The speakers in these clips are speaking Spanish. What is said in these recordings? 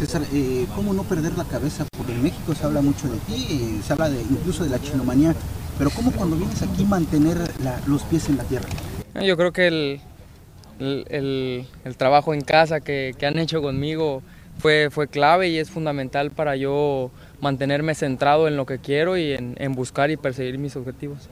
César, eh, ¿cómo no perder la cabeza? Porque en México se habla mucho de ti, eh, se habla de, incluso de la chinomanía, pero ¿cómo cuando vienes aquí mantener los pies en la tierra? Yo creo que el, el, el, trabajo en casa que, que, han hecho conmigo fue, fue clave y es fundamental para yo mantenerme centrado en lo que quiero y en, en buscar y perseguir mis objetivos.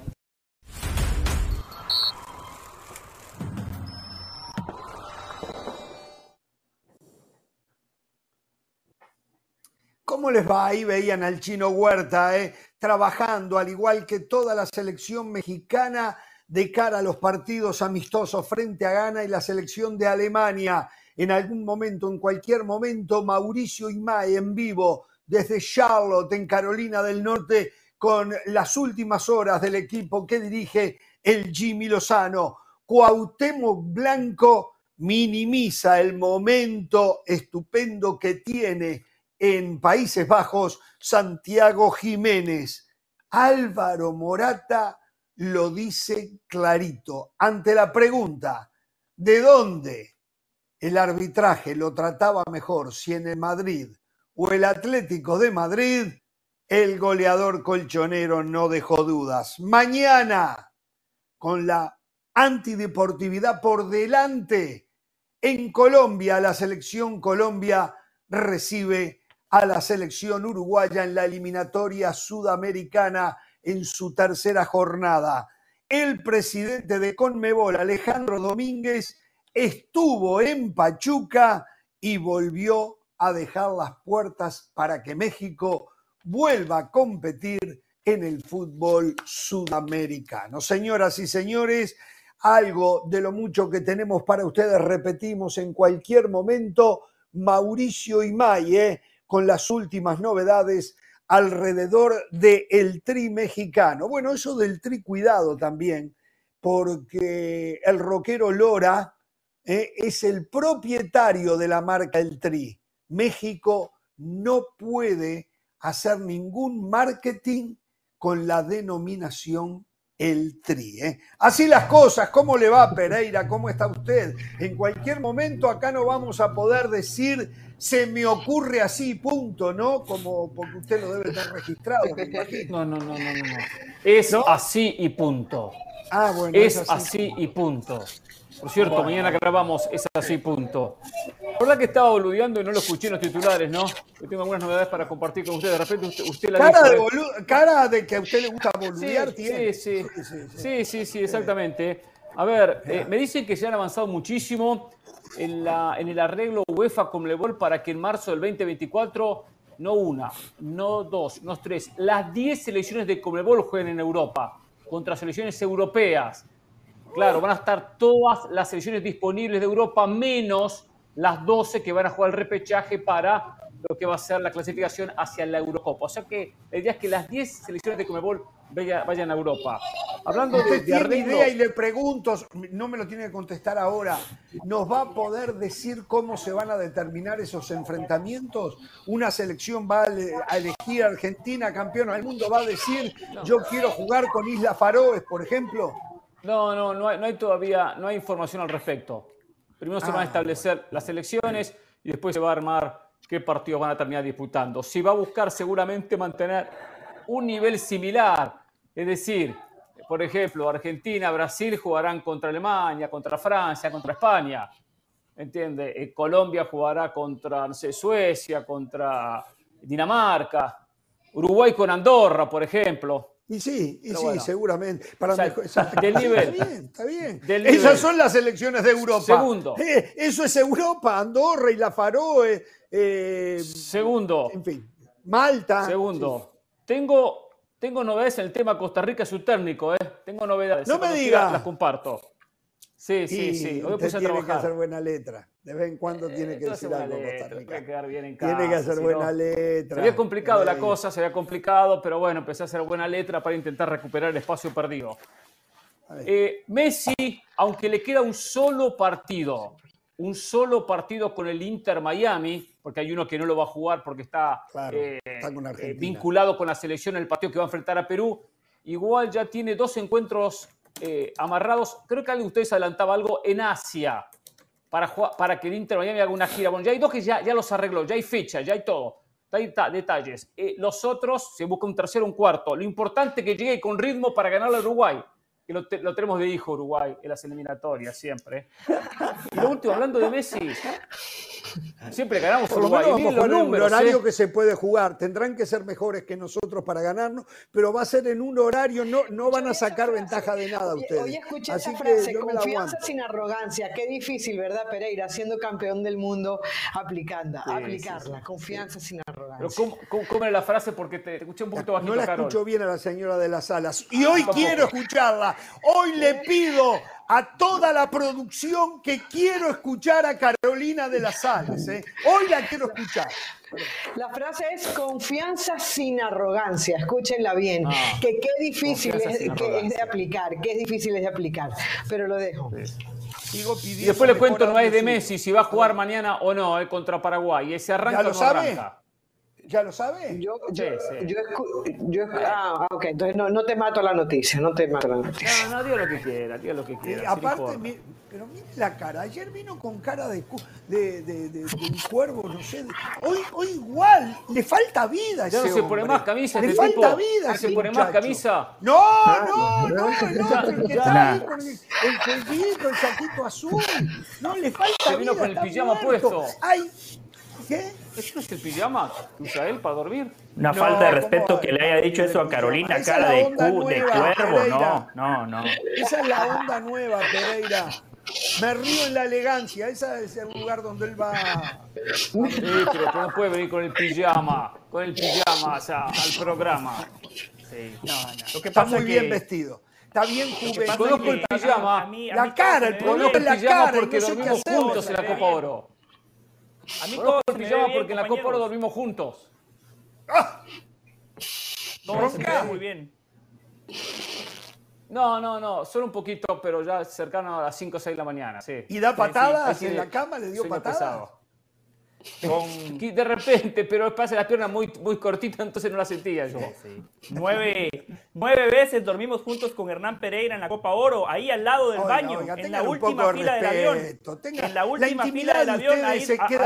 ¿Cómo les va? Ahí veían al chino Huerta eh, trabajando, al igual que toda la selección mexicana, de cara a los partidos amistosos frente a Ghana y la selección de Alemania. En algún momento, en cualquier momento, Mauricio Imay en vivo desde Charlotte, en Carolina del Norte, con las últimas horas del equipo que dirige el Jimmy Lozano. Cuauhtémoc Blanco minimiza el momento estupendo que tiene en Países Bajos, Santiago Jiménez. Álvaro Morata lo dice clarito. Ante la pregunta, ¿de dónde el arbitraje lo trataba mejor, si en el Madrid o el Atlético de Madrid? El goleador colchonero no dejó dudas. Mañana, con la antideportividad por delante, en Colombia, la selección Colombia recibe a la selección uruguaya en la eliminatoria sudamericana en su tercera jornada. El presidente de Conmebol, Alejandro Domínguez, estuvo en Pachuca y volvió a dejar las puertas para que México vuelva a competir en el fútbol sudamericano. Señoras y señores, algo de lo mucho que tenemos para ustedes, repetimos en cualquier momento, Mauricio Imay, ¿eh? Con las últimas novedades alrededor del tri mexicano. Bueno, eso del tri cuidado también, porque el rockero Lora eh, es el propietario de la marca El Tri. México no puede hacer ningún marketing con la denominación el tri. ¿eh? Así las cosas, ¿cómo le va Pereira? ¿Cómo está usted? En cualquier momento acá no vamos a poder decir se me ocurre así, punto, ¿no? Como porque usted lo debe tener registrado. No, no, no, no, no. Es así y punto. Ah, bueno. Es, así. y punto. Por cierto, mañana grabamos Es así, punto. La verdad que estaba boludeando y no lo escuché en los titulares, ¿no? Yo tengo algunas novedades para compartir con ustedes. De repente usted, la cara, de cara de que a usted le gusta boludear, sí, tiene. Sí sí. sí, sí, exactamente. A ver, eh, me dicen que se han avanzado muchísimo en, la, en el arreglo UEFA Conmebol para que en marzo del 2024 no una, no dos, no tres, las 10 selecciones de Conmebol jueguen en Europa contra selecciones europeas. Claro, van a estar todas las selecciones disponibles de Europa menos las 12 que van a jugar el repechaje para lo que va a ser la clasificación hacia la Eurocopa. O sea que la idea es que las 10 selecciones de Conmebol vayan a Europa. Hablando de, de idea y le pregunto, no me lo tiene que contestar ahora, ¿nos va a poder decir cómo se van a determinar esos enfrentamientos? ¿Una selección va a elegir Argentina campeona del mundo? ¿Va a decir yo quiero jugar con Isla Faroes, por ejemplo? No, no, no hay, todavía, no hay información al respecto. Primero se van a ah, establecer las elecciones y después se va a armar qué partidos van a terminar disputando. Si va a buscar seguramente mantener un nivel similar, es decir, por ejemplo, Argentina, Brasil jugarán contra Alemania, contra Francia, contra España. ¿Entiende? Eh, Colombia jugará contra Suecia, contra Dinamarca. Uruguay con Andorra, por ejemplo. Y sí, y sí, seguramente. Para del nivel. Está bien, está bien. Esas son las elecciones de Europa. Segundo. Eh, eso es Europa, Andorra y la Faroe. Eh, Segundo. En fin, Malta. Segundo. Tengo tengo novedades en el tema Costa Rica, su técnico, ¿eh? Tengo novedades. No me diga. Las comparto. Sí, sí, sí. Hoy usted tiene que hacer buena letra. De vez en cuando tiene eh, que decir algo Costa Rica. Tiene que, quedar bien en casa, tiene que hacer buena letra. Se había complicado la cosa, se había complicado, pero bueno, empecé a hacer buena letra para intentar recuperar el espacio perdido. Eh, Messi, aunque le queda un solo partido, un solo partido con el Inter Miami, porque hay uno que no lo va a jugar porque está, eh, eh, vinculado con la selección en el partido que va a enfrentar a Perú. Igual ya tiene dos encuentros eh, amarrados. Creo que alguien de ustedes adelantaba algo en Asia. para, para que el Inter Miami haga una gira. Bueno, ya hay dos que ya, ya los arregló, ya hay fecha, ya hay todo. Hay detalles. Eh, los otros se busca un tercero, un cuarto. Lo importante es que llegue con ritmo para ganar a Uruguay. Que lo, lo, tenemos de hijo Uruguay en las eliminatorias siempre. Y lo último, hablando de Messi, Siempre ganamos por lo menos vamos números, un horario ¿eh? que se puede jugar. Tendrán que ser mejores que nosotros para ganarnos, pero va a ser en un horario, no, no van a sacar ventaja de nada ustedes. Hoy escuché esa frase, confianza sin arrogancia. Qué difícil, ¿verdad, Pereira? Siendo campeón del mundo, aplicando, aplicarla. confianza sin arrogancia. Pero ¿cómo, cómo, era la frase? Porque te, escuché un poquito bajito, No la escucho bien a la señora de las alas. Y hoy quiero escucharla. Hoy le pido a toda la producción que quiero escuchar a Carolina de las Salas. ¿eh? Hoy la quiero escuchar. La frase es confianza sin arrogancia, escúchenla bien, ah. que qué difícil es, de aplicar, qué difícil es de aplicar, pero lo dejo. y después le cuento, no es de Messi, si va a jugar mañana o no eh, contra Paraguay, ese arranca ¿Ya lo sabe? ¿Ya lo sabe? Yo, yo, yo, ah, ok, entonces no, no, te mato la noticia, no te mato la noticia. No, no, diga lo que quiera, diga lo que quiera. aparte, pero mire la cara, ayer vino con cara de, de, de, de un cuervo, no sé. Hoy, hoy igual, le falta vida. Ya no se pone más camisa. Le este falta vida. ¿Se pone más camisa? No, no, no, el otro, el que está ahí con el, el cuellito, el saquito azul. No, le falta vida. Se vino con el pijama puesto. Ay, ¿qué? ¿Esto es el pijama que usa él para dormir? Una falta de respeto que le haya dicho eso a Carolina, cara de, cu, de cuervo. No, no, no. Esa es la onda nueva, Pereira. Me río en la elegancia, ese es el lugar donde él va. Sí, pero no puede venir con el pijama, con el pijama o sea, al programa. Sí, no, no. Lo que está muy bien vestido. Está bien juvenil. Conozco el pijama. la cara, el problema es la cara. Porque dormimos juntos en la Copa Oro. A mí todo el pijama porque en la Copa Oro dormimos juntos. ¡Ah! No, se muy bien. No, no, no, solo un poquito, pero ya cercano a las 5 o 6 de la mañana, sí. ¿Y da patadas en la cama? ¿Le dio patadas? Con... De repente, pero pasa la pierna muy, muy cortita, entonces no la sentía yo. Nueve, nueve, veces dormimos juntos con Hernán Pereira en la Copa Oro, ahí al lado del baño, en la última fila del avión. en la última fila del avión, ahí,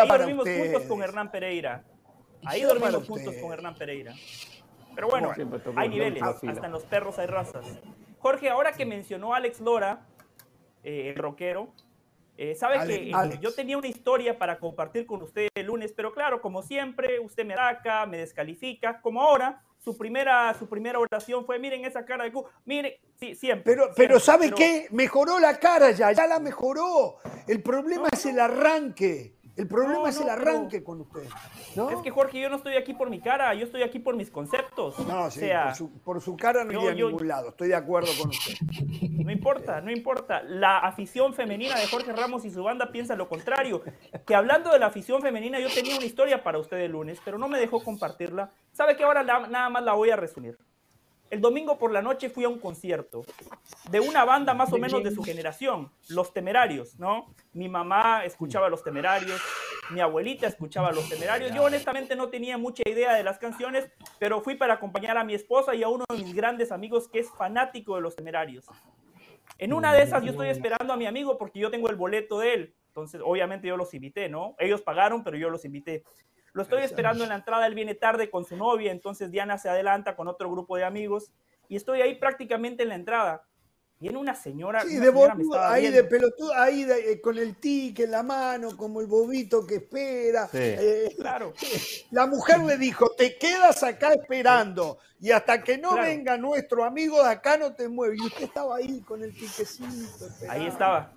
dormimos juntos con Hernán Pereira. Ahí dormimos juntos con Hernán Pereira. Pero bueno, hay niveles, hasta en los perros hay razas. Jorge, ahora que mencionó Alex Lora, eh, el rockero, eh, sabe que eh, yo tenía una historia para compartir con usted el lunes, pero claro, como siempre, usted me ataca, me descalifica, como ahora, su primera, su primera oración fue, miren esa cara de cu, mire, sí, siempre. Pero, pero ¿sabe qué? Mejoró la cara ya, ya la mejoró. El problema es el arranque. El problema es el arranque con usted. Es que Jorge, yo no estoy aquí por mi cara, yo estoy aquí por mis conceptos. No, sí, sea, por, su, cara no iría a ningún lado, estoy de acuerdo con usted. No importa, no importa. La afición femenina de Jorge Ramos y su banda piensa lo contrario. Que hablando de la afición femenina, yo tenía una historia para usted el lunes, pero no me dejó compartirla. ¿Sabe que ahora nada más la voy a resumir? El domingo por la noche fui a un concierto de una banda más o menos de su generación, Los Temerarios, ¿no? Mi mamá escuchaba Los Temerarios, mi abuelita escuchaba Los Temerarios. Yo honestamente no tenía mucha idea de las canciones, pero fui para acompañar a mi esposa y a uno de mis grandes amigos que es fanático de Los Temerarios. En una de esas yo estoy esperando a mi amigo porque yo tengo el boleto de él. Entonces, obviamente yo los invité, ¿no? Ellos pagaron, pero yo los invité. Lo estoy esperando en la entrada, él viene tarde con su novia, entonces Diana se adelanta con otro grupo de amigos y estoy ahí prácticamente en la entrada. Viene una señora. Sí, de ahí de pelotudo, ahí eh, con el tic en la mano, como el bobito que espera. Eh, claro. La mujer le dijo: Te quedas acá esperando y hasta que no venga nuestro amigo de acá no te mueves. Y usted estaba ahí con el tiquecito. Ahí estaba.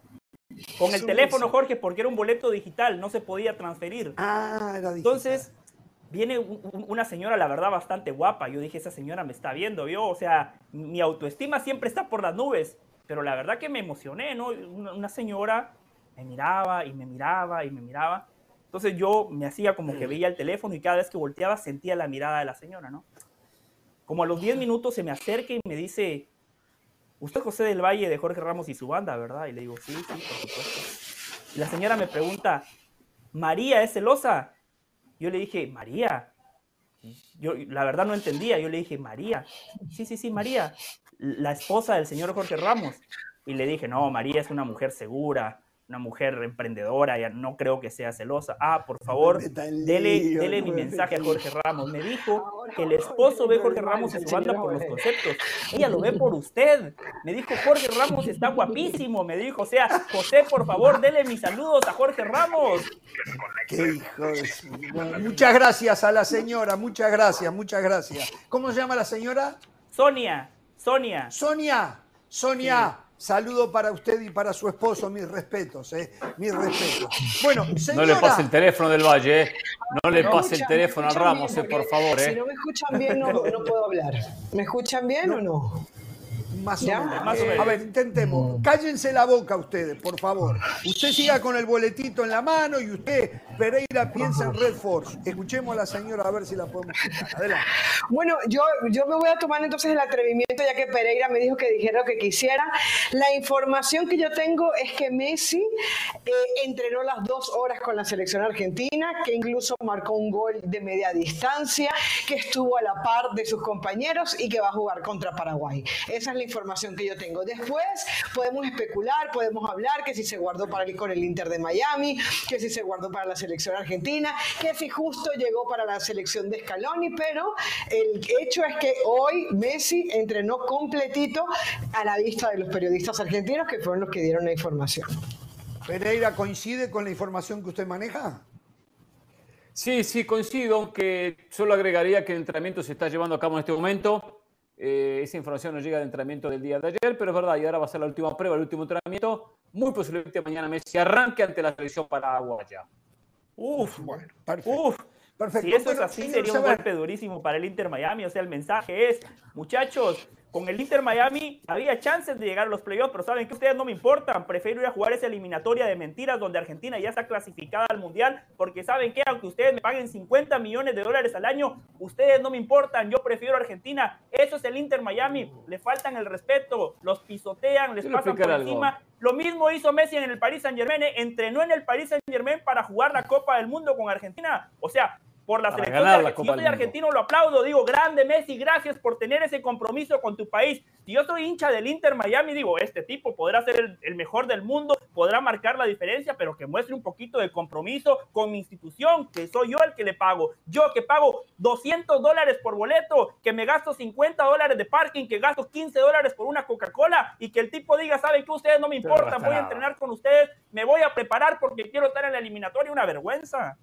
Con el teléfono, Jorge, porque era un boleto digital, no se podía transferir. Ah, era. Entonces, viene una señora, la verdad, bastante guapa. Yo dije, esa señora me está viendo, ¿vio? O sea, mi autoestima siempre está por las nubes. Pero la verdad que me emocioné, ¿no? Una, señora me miraba y me miraba y me miraba. Entonces yo me hacía como que veía el teléfono y cada vez que volteaba sentía la mirada de la señora, ¿no? Como a los 10 minutos se me acerca y me dice, usted José del Valle de Jorge Ramos y su banda, ¿verdad? Y le digo, sí, sí, por supuesto. Y la señora me pregunta, ¿María es celosa? Yo le dije, María. Yo la verdad no entendía. Yo le dije, María. Sí, sí, sí, María. La esposa del señor Jorge Ramos. Y le dije, no, María es una mujer segura. Una mujer emprendedora, ya no creo que sea celosa. Ah, por favor, dele, dele mi mensaje a Jorge Ramos. Me dijo que el esposo ve a Jorge Ramos en su banda por los conceptos. Ella lo ve por usted. Me dijo, Jorge Ramos está guapísimo. Me dijo, o sea, José, por favor, dele mis saludos a Jorge Ramos. Qué hijo Muchas gracias a la señora, muchas gracias, muchas gracias. ¿Cómo se llama la señora? Sonia, Sonia. Sonia, Sonia. Saludo para usted y para su esposo, mis respetos, ¿eh? Mis respetos. Bueno, señora... No le pase el teléfono del Valle, ¿eh? No le pase el teléfono a Ramos, eh, por favor, ¿eh? Si no me escuchan bien, no, no puedo hablar. ¿Me escuchan bien o no? Más o, menos. A ver, intentemos. Cállense la boca ustedes, por favor. Usted siga con el boletito en la mano y usted, Pereira, piensa en Red Force. Escuchemos a la señora a ver si la podemos escuchar. Adelante. Bueno, yo, yo me voy a tomar entonces el atrevimiento, ya que Pereira me dijo que dijera lo que quisiera. La información que yo tengo es que Messi eh, entrenó las dos horas con la selección argentina, que incluso marcó un gol de media distancia, que estuvo a la par de sus compañeros y que va a jugar contra Paraguay. Esa es la información que yo tengo. Después podemos especular, podemos hablar que si se guardó para ir con el Inter de Miami, que si se guardó para la selección argentina, que si justo llegó para la selección de Scaloni, pero el hecho es que hoy Messi entrenó completito a la vista de los periodistas argentinos que fueron los que dieron la información. Pereira, ¿coincide con la información que usted maneja? Sí, sí, coincido, que solo agregaría que el entrenamiento se está llevando a cabo en este momento. Eh, esa información nos llega del entrenamiento del día de ayer, pero es verdad, y ahora va a ser la última prueba, el último entrenamiento. Muy posiblemente mañana Messi arranque ante la selección paraguaya. Uf, bueno, perfecto. Perfecto. Si eso es así, sería un golpe durísimo para el Inter Miami. O sea, el mensaje es, muchachos, con el Inter Miami había chances de llegar a los playoffs, pero saben que ustedes no me importan. Prefiero ir a jugar esa eliminatoria de mentiras donde Argentina ya está clasificada al Mundial, porque saben que aunque ustedes me paguen 50 millones de dólares al año, ustedes no me importan. Yo prefiero Argentina. Eso es el Inter Miami. Le faltan el respeto, los pisotean, les pasan por encima. Lo mismo hizo Messi en el Paris Saint Germain. Entrenó en el Paris Saint Germain para jugar la Copa del Mundo con Argentina. O sea, por la selección de Argentina. Si yo soy argentino, lo aplaudo. Digo, grande Messi, gracias por tener ese compromiso con tu país. Si yo soy hincha del Inter Miami, digo, este tipo podrá ser el, mejor del mundo, podrá marcar la diferencia, pero que muestre un poquito de compromiso con mi institución, que soy yo el que le pago. Yo que pago 200 dólares por boleto, que me gasto 50 dólares de parking, que gasto 15 dólares por una Coca-Cola y que el tipo diga, ¿saben que ustedes no me importan? Voy a entrenar con ustedes, me voy a preparar porque quiero estar en la eliminatoria. Una vergüenza.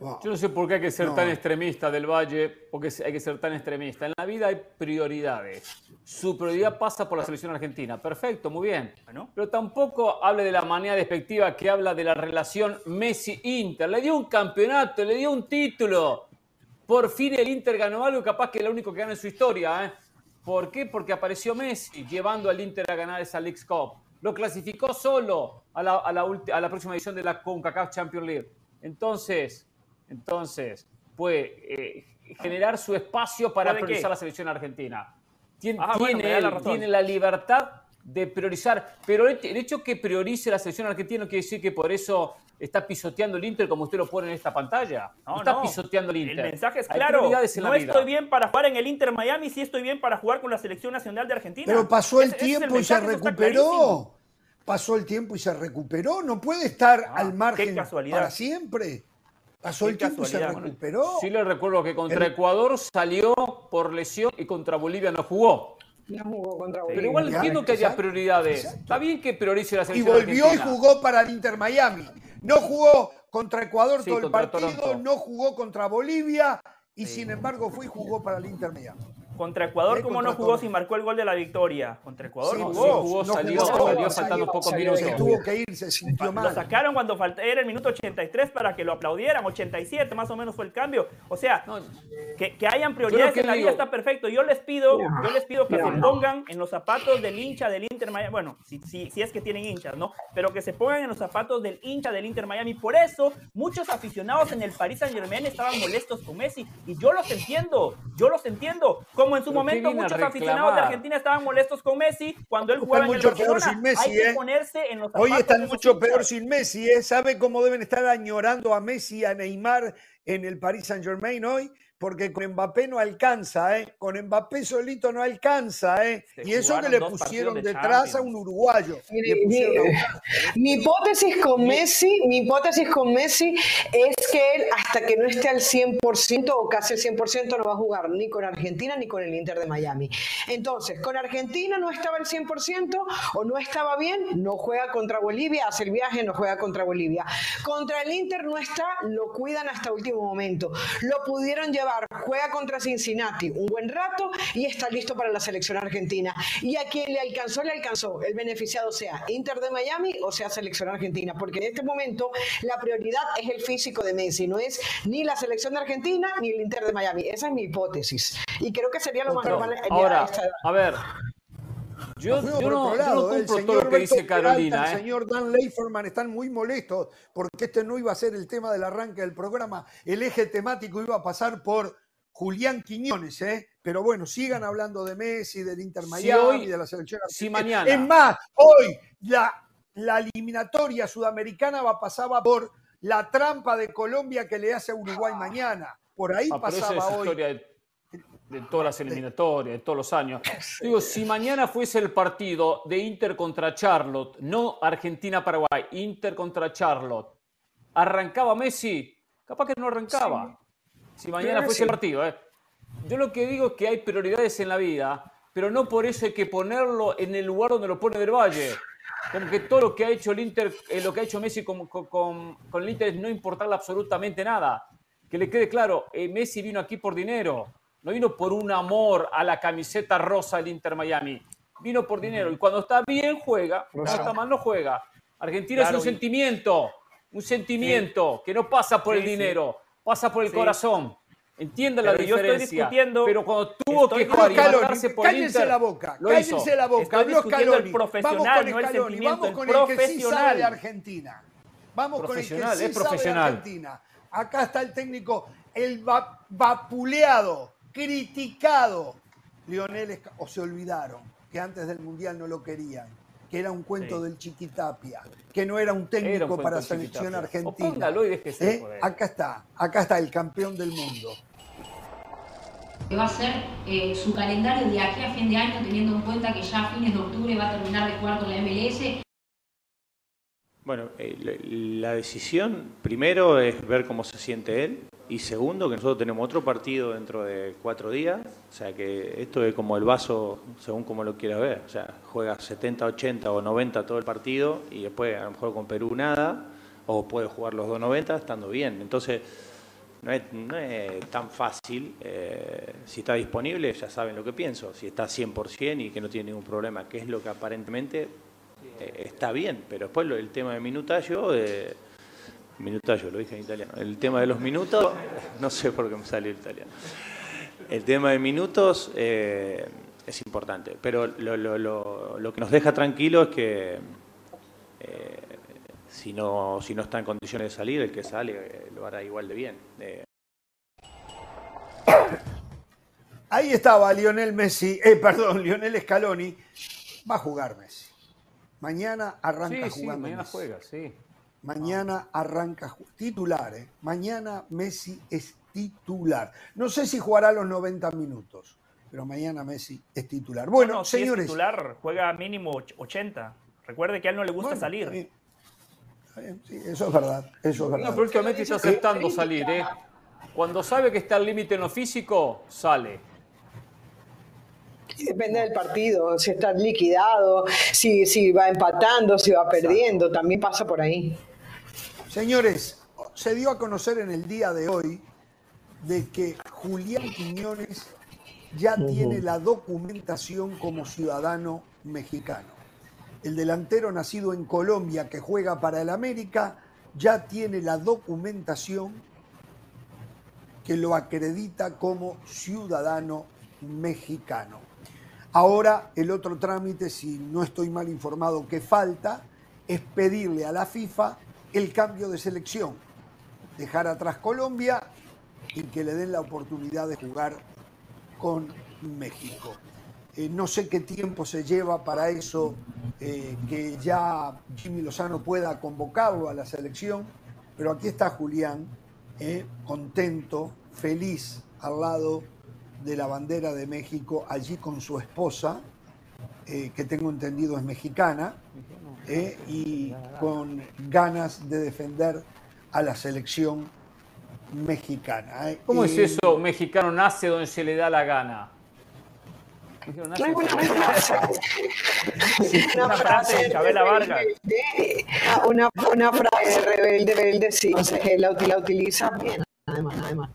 Yo no sé por qué hay que ser tan extremista del Valle, porque hay que ser tan extremista. En la vida hay prioridades. Su prioridad pasa por la selección argentina. Perfecto, muy bien. Pero tampoco hable de la manera despectiva que habla de la relación Messi-Inter. Le dio un campeonato, le dio un título. Por fin el Inter ganó algo, capaz que es lo único que gana en su historia. ¿eh? ¿Por qué? Porque apareció Messi llevando al Inter a ganar esa League Cup. Lo clasificó solo a la, a la próxima edición de la CONCACAF Champions League. Entonces, entonces, puede eh, generar su espacio para priorizar la selección argentina. Tiene, ah, tiene, la libertad de priorizar, pero el, hecho que priorice la selección argentina no quiere decir que por eso está pisoteando el Inter como usted lo pone en esta pantalla. No, está pisoteando el Inter. El mensaje es claro. No estoy bien para jugar en el Inter Miami, sí estoy bien para jugar con la selección nacional de Argentina. Pero pasó el tiempo y se recuperó. Pasó el tiempo y se recuperó. No puede estar ah, al margen para siempre. Pasó el tiempo y se recuperó. Sí le recuerdo que contra Ecuador salió por lesión y contra Bolivia no jugó. No jugó contra Bolivia. Pero igual entiendo que haya prioridades. Está bien que priorice la selección Y volvió y jugó para el Inter Miami. No jugó contra Ecuador todo el partido, no jugó contra Bolivia y sin embargo fue y jugó para el Inter Miami. Contra Ecuador, ¿cómo no jugó si marcó el gol de la victoria? Contra Ecuador sí, jugó. jugó, salió, salió, faltando pocos minutos. tuvo que irse, sintió mal. Lo sacaron cuando era el minuto 83 para que lo aplaudieran, 87 más o menos fue el cambio. O sea, que, que, hayan prioridades en la vida está perfecto. Yo les pido, yo les pido que se pongan en los zapatos del hincha del Inter Miami. Bueno, si, si, si es que tienen hinchas, ¿no? Pero que se pongan en los zapatos del hincha del Inter Miami. Por eso, muchos aficionados en el Paris Saint Germain estaban molestos con Messi. Y yo los entiendo, yo los entiendo. Como en su momento muchos aficionados de Argentina estaban molestos con Messi cuando él jugaba en el Barcelona. Sin Messi, Hay que ¿eh? ponerse en los Hoy están mucho peor sin Messi, ¿eh? ¿Sabe cómo deben estar añorando a Messi, a Neymar en el Paris Saint Germain hoy? Porque con Mbappé no alcanza, ¿eh? Con Mbappé solito no alcanza, ¿eh? y eso que le pusieron detrás a un uruguayo. mi, hipótesis con Messi, mi hipótesis con Messi es que él, hasta que no esté al 100% o casi al 100%, no va a jugar ni con Argentina ni con el Inter de Miami. Entonces, con Argentina no estaba al 100% o no estaba bien, no juega contra Bolivia, hace el viaje, no juega contra Bolivia. Contra el Inter no está, lo cuidan hasta último momento. Lo pudieron llevar juega contra Cincinnati un buen rato y está listo para la selección argentina. Y a quien le alcanzó, le alcanzó. El beneficiado sea Inter de Miami o sea selección argentina, porque en este momento la prioridad es el físico de Messi, no es ni la selección de Argentina ni el Inter de Miami. Esa es mi hipótesis. Y creo que sería lo más normal. Ahora, a ver, yo, no, yo ¿eh? todo lo que dice Carolina. El ¿eh? señor Dan Leiferman están muy molestos porque este no iba a ser el tema del arranque del programa. El eje temático iba a pasar por Julián Quiñones, ¿eh? Pero bueno, sigan hablando de Messi, del Inter Miami, de la selección Si mañana. Es más, hoy la, la eliminatoria sudamericana va pasaba por la trampa de Colombia que le hace a Uruguay mañana. Por ahí ah, pasaba hoy de todas las eliminatorias, de todos los años. Digo, si mañana fuese el partido de Inter contra Charlotte, no Argentina-Paraguay, Inter contra Charlotte, ¿arrancaba Messi? Capaz que no arrancaba. Si mañana fuese el partido, ¿eh? Yo lo que digo es que hay prioridades en la vida, pero no por eso hay que ponerlo en el lugar donde lo pone Del Valle. Como que todo lo que ha hecho el Inter, eh, lo que ha hecho Messi con, con, con, el Inter es no importarle absolutamente nada. Que le quede claro, eh, Messi vino aquí por dinero no vino por un amor a la camiseta rosa del Inter Miami. Vino por dinero. Y cuando está bien, juega. Cuando está mal, no juega. Argentina es un sentimiento. Un sentimiento que no pasa por el dinero, pasa por el corazón. Entiende la diferencia. pero cuando tuvo que jugar y por cállense Inter, la boca, cállense la boca. Estoy discutiendo el profesional, Vamos con el, no el sentimiento, Vamos con el, que sí sabe de Argentina. Vamos con el que sí sabe de Argentina. Acá está el técnico, el vapuleado criticado Lionel o se olvidaron que antes del Mundial no lo querían, que era un cuento del Chiquitapia, que no era un técnico para para selección argentina. ¿Eh? Acá está, acá está el campeón del mundo. Va a ser eh, su calendario de aquí a fin de año, teniendo en cuenta que ya a fines de octubre va a terminar de jugar con la MLS. Bueno, eh, la decisión primero es ver cómo se siente él, y segundo, que nosotros tenemos otro partido dentro de cuatro días, o sea que esto es como el vaso según como lo quiera ver, o sea, juega 70, 80 o 90 todo el partido y después a lo mejor con Perú nada, o puede jugar los 2.90 estando bien. Entonces, no es, tan fácil, eh, si está disponible ya saben lo que pienso, si está 100% y que no tiene ningún problema, que es lo que aparentemente está bien, pero después el tema de minutaje... Eh, lo dije en italiano. El tema de los minutos, no sé por qué me salió el italiano. El tema de minutos eh, es importante, pero lo, que nos deja tranquilo es que eh, si, no, si no está en condiciones de salir, el que sale eh, lo hará igual de bien. Ahí estaba Lionel Messi, perdón, Lionel Scaloni. Va a jugar Messi. Mañana arranca jugando. Sí, mañana juega, sí. Mañana arranca titular, ¿eh? Mañana Messi es titular. No sé si jugará los 90 minutos, pero mañana Messi es titular. Bueno, señores. Si titular, juega mínimo 80. Recuerde que a él no le gusta salir. Sí, eso es verdad. Eso es verdad. No, pero últimamente está aceptando salir, ¿eh? Cuando sabe que está al límite en lo físico, sale. Depende del partido, si está liquidado, si, si va empatando, si va perdiendo, también pasa por ahí. Señores, se dio a conocer en el día de hoy de que Julián Quiñones ya tiene la documentación como ciudadano mexicano. El delantero nacido en Colombia que juega para el América ya tiene la documentación que lo acredita como ciudadano mexicano. Ahora el otro trámite, si no estoy mal informado, que falta, es pedirle a la FIFA el cambio de selección, dejar atrás Colombia y que le den la oportunidad de jugar con México. Eh, no sé qué tiempo se lleva para eso, eh, que ya Jimmy Lozano pueda convocarlo a la selección, pero aquí está Julián, eh, contento, feliz al lado de la bandera de México, allí con su esposa, eh, que tengo entendido es mexicana, eh, y con ganas de defender a la selección mexicana. eh. ¿Cómo es eso? Mexicano nace donde se le da la gana. Mexicano nace donde se le da la gana. Una frase de Chabela Vargas. ah, Una, una frase rebelde, rebelde, sí. La, la utiliza bien, además, además.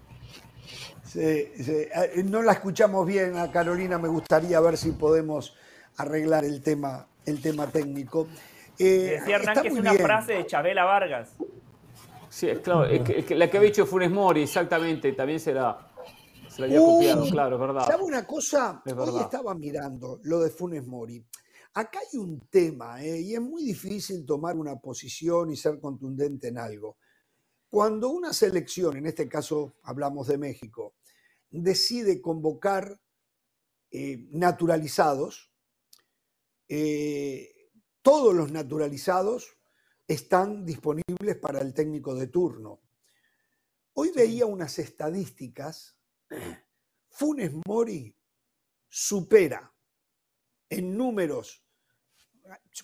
Sí, sí. Eh, No la escuchamos bien a Carolina, me gustaría ver si podemos arreglar el tema, el tema técnico. Eh, Decía Hernán que es una bien. frase de Chabela Vargas. Sí, es claro. es que- es que la que había dicho Funes Mori, exactamente, también se la, se la había copiado, claro, es verdad. ¿Sabe una cosa? Es Hoy verdad. estaba mirando lo de Funes Mori. Acá hay un tema, ¿eh? y es muy difícil tomar una posición y ser contundente en algo. Cuando una selección, en este caso hablamos de México, decide convocar eh, naturalizados, eh, todos los naturalizados están disponibles para el técnico de turno. Hoy veía unas estadísticas. Funes Mori supera en números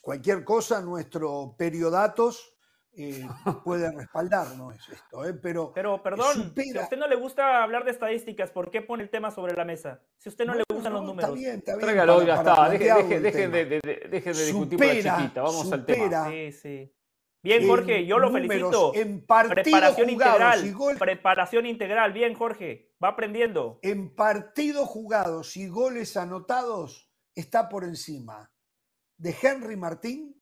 cualquier cosa, nuestro periodatos eh, puede respaldarnos esto, ¿eh? pero, Pero, perdón, si a supera- usted no le gusta hablar de estadísticas, ¿por qué pone el tema sobre la mesa? Si a usted no le gustan los números. Está bien, está bien. Tráigalo, para- está. Dejen de, tema. de- de- dejen de discutir por la Supera, chiquita. Vamos al tema. supera Sí, sí. Bien, Jorge, yo lo felicito. En Preparación integral. y gol- Preparación integral. Bien, Jorge. Va aprendiendo. en partidos jugados y goles anotados está por encima de Henry Martín,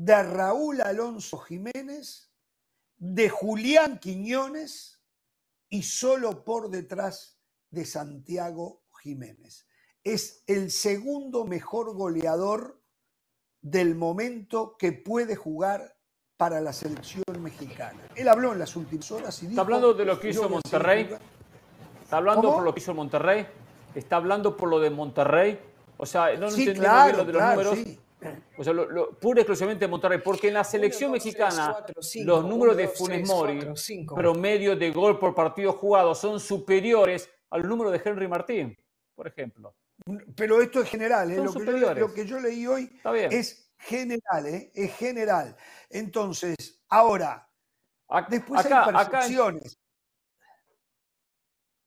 de Raúl Alonso Jiménez, de Julián Quiñones y solo por detrás de Santiago Jiménez. Es el segundo mejor goleador del momento que puede jugar para la selección mexicana. Él habló en las últimas horas y dijo... ¿Está hablando de lo que hizo "Yo voy a seguir Monterrey? jugando". ¿Está hablando ¿Cómo? por lo que hizo Monterrey? ¿Está hablando por lo de Monterrey? O sea, no Sí, entendemos claro, bien lo de los claro, números. sí. O sea, lo, lo- pura y exclusivamente Monterrey. Porque en la selección mexicana, los números de Funes Mori, promedio de gol por partido jugado, son superiores al número de Henry Martín, por ejemplo. Pero esto es general, ¿eh? Lo, que yo, lo que yo leí hoy es general, ¿eh? es general. Entonces, ahora, Ac- después acá, hay acá, percepciones.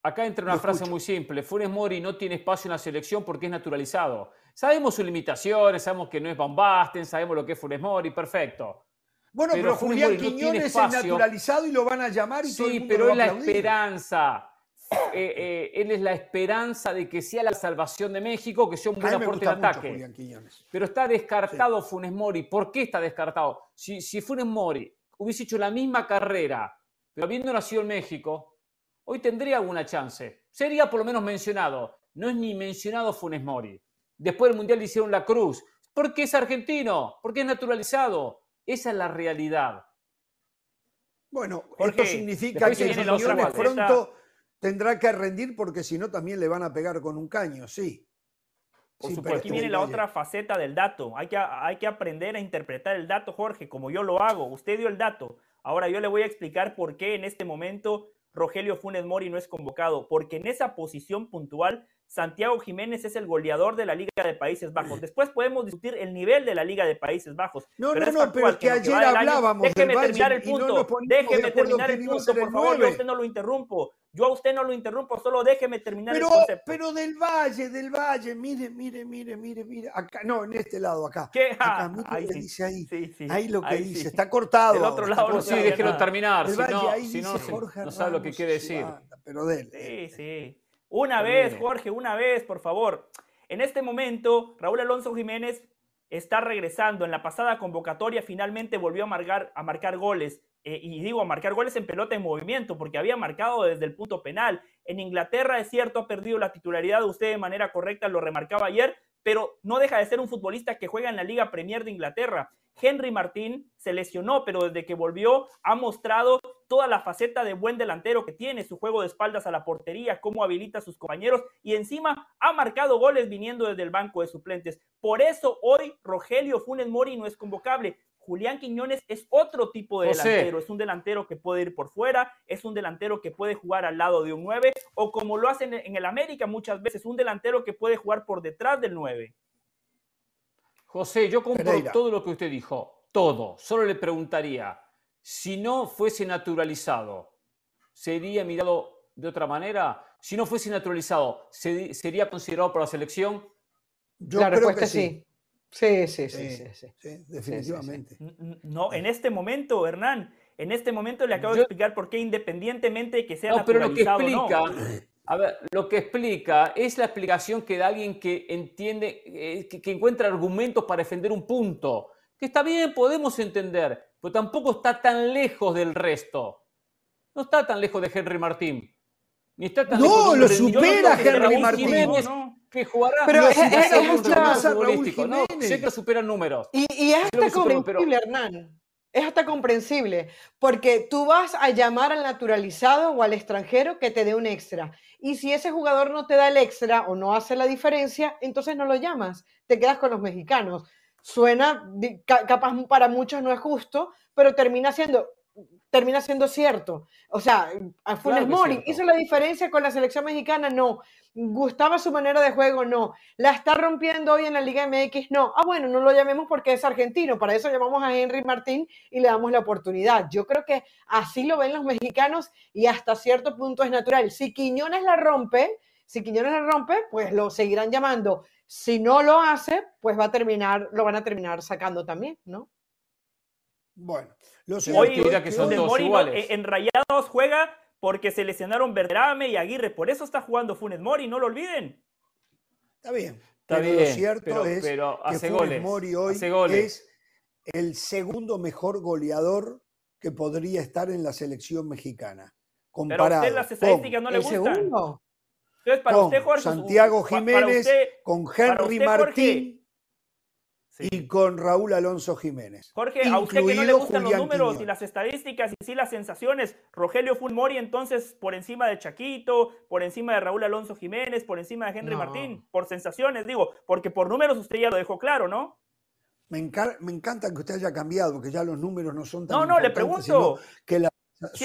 acá entra una Lo frase escucho. muy simple. Funes Mori no tiene espacio en la selección porque es naturalizado. Sabemos sus limitaciones, sabemos que no es Van Basten, sabemos lo que es Funes Mori, perfecto. Bueno, pero pero, Julián no Quiñones es naturalizado y lo van a llamar y todo el Sí, mundo pero lo es va a la esperanza. Eh, eh, él es la esperanza de que sea la salvación de México, que sea un buen aporte de ataque. Pero está descartado Funes Mori. ¿Por qué está descartado? Si, si Funes Mori hubiese hecho la misma carrera, pero habiendo nacido en México, hoy tendría alguna chance. Sería por lo menos mencionado. No es ni mencionado Funes Mori. Después del Mundial le hicieron la cruz. Porque es argentino, porque es naturalizado. Esa es la realidad. Bueno, Jorge, esto significa que otra Quiñones pronto tendrá que rendir porque si no también le van a pegar con un caño, sí. Por Sí, supuesto. pero Aquí viene la otra faceta del dato. Hay que, hay que aprender a interpretar el dato, Jorge, como yo lo hago. Usted dio el dato. Ahora yo le voy a explicar por qué en este momento Rogelio Funes Mori no es convocado. Porque en esa posición puntual, Santiago Jiménez es el goleador de la Liga de Países Bajos. Después podemos discutir el nivel de la Liga de Países Bajos. No, pero no, no, pero es que ayer año- hablábamos del Déjeme terminar el no punto. de déjeme terminar el punto, por el favor. Yo a usted no lo interrumpo. Yo a usted no lo interrumpo, solo déjeme terminar Pero, el concepto. pero del valle, del valle, mire, mire, mire, mire, mire, acá, no, en este lado, acá. ¿Qué? Acá, Ah, mire ahí lo que sí. dice ahí. Sí, sí. Ahí lo que Ahí dice, sí. está cortado. Del otro lado no sí, déjelo terminar. Si Valle, no, no, no sabe lo que quiere decir. pero dele. Sí, sí. Una Termine. vez, Jorge, una vez, por favor. En este momento, Raúl Alonso Jiménez está regresando. En la pasada convocatoria finalmente volvió a marcar, a marcar goles. Eh, y digo, a marcar goles en pelota en movimiento, porque había marcado desde el punto penal. En Inglaterra, es cierto, ha perdido la titularidad. Usted de manera correcta lo remarcaba ayer, pero no deja de ser un futbolista que juega en la Liga Premier de Inglaterra. Henry Martín se lesionó, pero desde que volvió ha mostrado toda la faceta de buen delantero que tiene, su juego de espaldas a la portería, cómo habilita a sus compañeros y encima ha marcado goles viniendo desde el banco de suplentes. Por eso hoy Rogelio Funes Mori no es convocable. Julián Quiñones es otro tipo de delantero, es un delantero que puede ir por fuera, es un delantero que puede jugar al lado de un 9, o como lo hacen en el América muchas veces, un delantero que puede jugar por detrás del 9. José, yo compro todo lo que usted dijo, todo. Solo le preguntaría, si no fuese naturalizado, ¿sería mirado de otra manera? Si no fuese naturalizado, ¿sería considerado por la selección? Yo la creo que sí. Sí, sí, sí, sí, sí, definitivamente. No, en este momento, Hernán, en este momento le acabo de explicar por qué independientemente de que sea no, pero lo que explica, a ver, lo que explica es la explicación que da alguien que entiende, eh, que, encuentra argumentos para defender un punto, que está bien, podemos entender, pero tampoco está tan lejos del resto. No está tan lejos de Henry Martín. Ni está tan no, lo supera Henry Martín que jugará. Pero es, es, es no, sé que superan números. Y, y es hasta comprensible, Hernán. Es hasta comprensible, porque tú vas a llamar al naturalizado o al extranjero que te dé un extra. Y si ese jugador no te da el extra o no hace la diferencia, entonces no lo llamas, te quedas con los mexicanos. Suena, capaz para muchos no es justo, pero termina siendo, termina siendo cierto. O sea, a Funes Mori hizo la diferencia con la selección mexicana, no. ¿Gustaba su manera de juego? No. ¿La está rompiendo hoy en la Liga MX? No. Ah, bueno, no lo llamemos porque es argentino. Para eso llamamos a Henry Martín y le damos la oportunidad. Yo creo que así lo ven los mexicanos y hasta cierto punto es natural. Si Quiñones la rompe, si Quiñones la rompe, pues lo seguirán llamando. Si no lo hace, pues va a terminar, lo van a terminar sacando también, ¿no? Bueno, Hoy, que son dos iguales. en Rayados juega porque se lesionaron Verderame y Aguirre. Por eso está jugando Funes Mori, no lo olviden. Está bien. Está pero bien, lo cierto es que Funes Mori hoy es el segundo mejor goleador que podría estar en la selección mexicana. Comparado pero a usted las estadísticas no le gustan. Segundo. Entonces, para usted, Jorge, Santiago Jiménez, con Henry Martín y con Raúl Alonso Jiménez. Jorge, a usted que no le gustan los números y las estadísticas y sí las sensaciones, Rogelio Fulmori entonces por encima de Chaquito, por encima de Raúl Alonso Jiménez, por encima de Henry Martín, por sensaciones, digo, porque por números usted ya lo dejó claro, ¿no? Me, me encanta que usted haya cambiado, porque ya los números no son tan No, no, le pregunto. Que la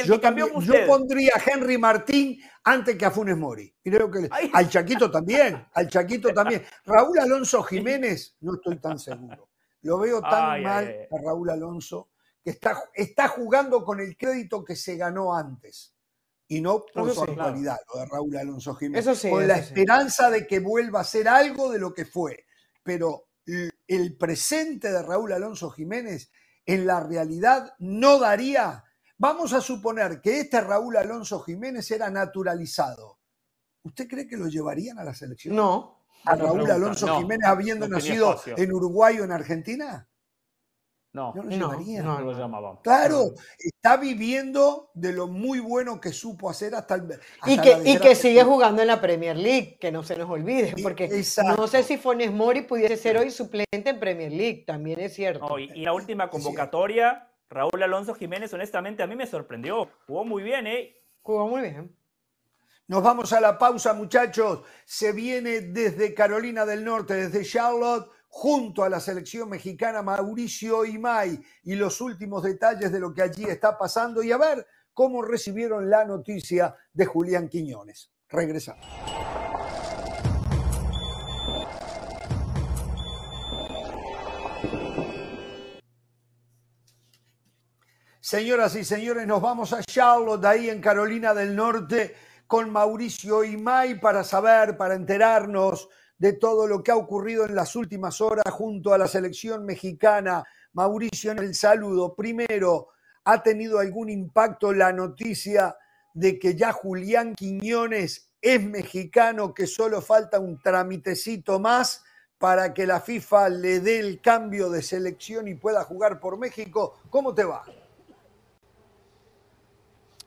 yo, yo, pondría a Henry Martín antes que a Funes Mori. Creo que al Chaquito también, al Chaquito también. Raúl Alonso Jiménez, no estoy tan seguro. Lo veo tan mal a Raúl Alonso que está, está jugando con el crédito que se ganó antes y no por su actualidad, lo de Raúl Alonso Jiménez. con la esperanza de que vuelva a ser algo de lo que fue. Pero el presente de Raúl Alonso Jiménez en la realidad no daría Vamos a suponer que este Raúl Alonso Jiménez era naturalizado. ¿Usted cree que lo llevarían a la selección? No. ¿A Raúl Alonso Jiménez habiendo nacido en Uruguay o en Argentina? No, no lo llevarían. No, lo llamaban. Claro, está viviendo de lo muy bueno que supo hacer hasta el. y que, y que sigue jugando en la Premier League, que no se nos olvide, porque no sé si Fones Mori pudiese ser hoy suplente en Premier League, también es cierto. y, la última convocatoria Raúl Alonso Jiménez, honestamente, a mí me sorprendió. Jugó muy bien, ¿eh? Jugó muy bien. Nos vamos a la pausa, muchachos. Se viene desde Carolina del Norte, desde Charlotte, junto a la selección mexicana Mauricio Imay y los últimos detalles de lo que allí está pasando y a ver cómo recibieron la noticia de Julián Quiñones. Regresamos. Señoras y señores, nos vamos a Charlotte, ahí en Carolina del Norte, con Mauricio Imay para saber, para enterarnos de todo lo que ha ocurrido en las últimas horas junto a la selección mexicana. Mauricio, en el saludo. Primero, ¿ha tenido algún impacto la noticia de que ya Julián Quiñones es mexicano, que solo falta un tramitecito más para que la FIFA le dé el cambio de selección y pueda jugar por México? ¿Cómo te va?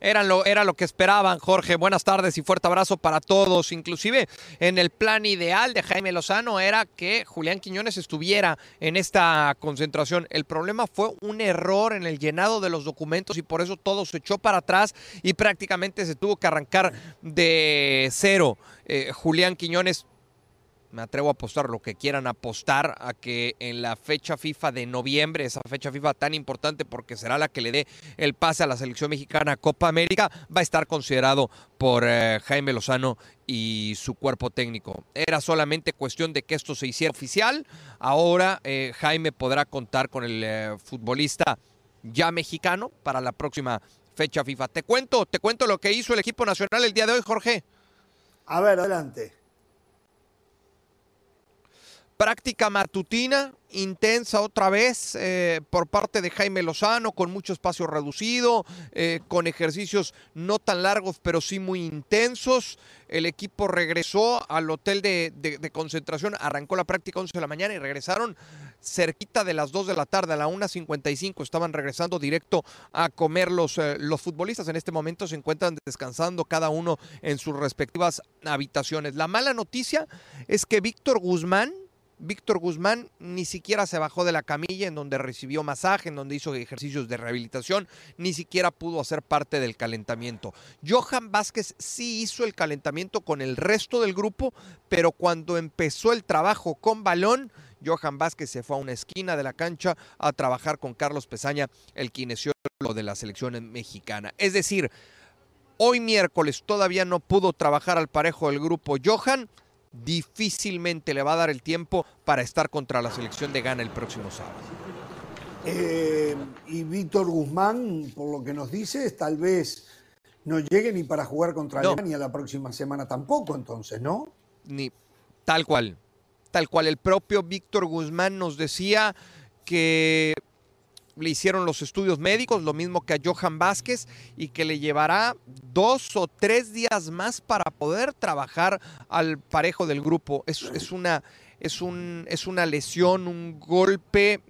Era lo, era lo que esperaban, Jorge. Buenas tardes y fuerte abrazo para todos. Inclusive en el plan ideal de Jaime Lozano era que Julián Quiñones estuviera en esta concentración. El problema fue un error en el llenado de los documentos y por eso todo se echó para atrás y prácticamente se tuvo que arrancar de cero. Eh, Julián Quiñones me atrevo a apostar lo que quieran apostar a que en la fecha FIFA de noviembre, esa fecha FIFA tan importante porque será la que le dé el pase a la selección mexicana Copa América, va a estar considerado por eh, Jaime Lozano y su cuerpo técnico. Era solamente cuestión de que esto se hiciera oficial. Ahora eh, Jaime podrá contar con el eh, futbolista ya mexicano para la próxima fecha FIFA. Te cuento, te cuento lo que hizo el equipo nacional el día de hoy, Jorge. A ver, adelante práctica matutina intensa otra vez eh, por parte de Jaime Lozano, con mucho espacio reducido, eh, con ejercicios no tan largos, pero sí muy intensos. El equipo regresó al hotel de, concentración, arrancó la práctica 11 de la mañana y regresaron cerquita de las 2 de la tarde, a la 1.55. Estaban regresando directo a comer los, eh, los futbolistas. En este momento se encuentran descansando cada uno en sus respectivas habitaciones. La mala noticia es que Víctor Guzmán, Víctor Guzmán ni siquiera se bajó de la camilla en donde recibió masaje, en donde hizo ejercicios de rehabilitación, ni siquiera pudo hacer parte del calentamiento. Johan Vázquez sí hizo el calentamiento con el resto del grupo, pero cuando empezó el trabajo con balón, Johan Vázquez se fue a una esquina de la cancha a trabajar con Carlos Pesaña, el kinesiólogo de la selección mexicana. Es decir, hoy miércoles todavía no pudo trabajar al parejo del grupo Johan difícilmente le va a dar el tiempo para estar contra la selección de Ghana el próximo sábado. Eh, y Víctor Guzmán, por lo que nos dice, tal vez no llegue ni para jugar contra Alemania la próxima semana tampoco, entonces, ¿no? Ni tal cual. Tal cual. El propio Víctor Guzmán nos decía que le hicieron los estudios médicos, lo mismo que a Johan Vázquez, y que le llevará dos o tres días más para poder trabajar al parejo del grupo. Es, una, es, un, es una lesión, un golpe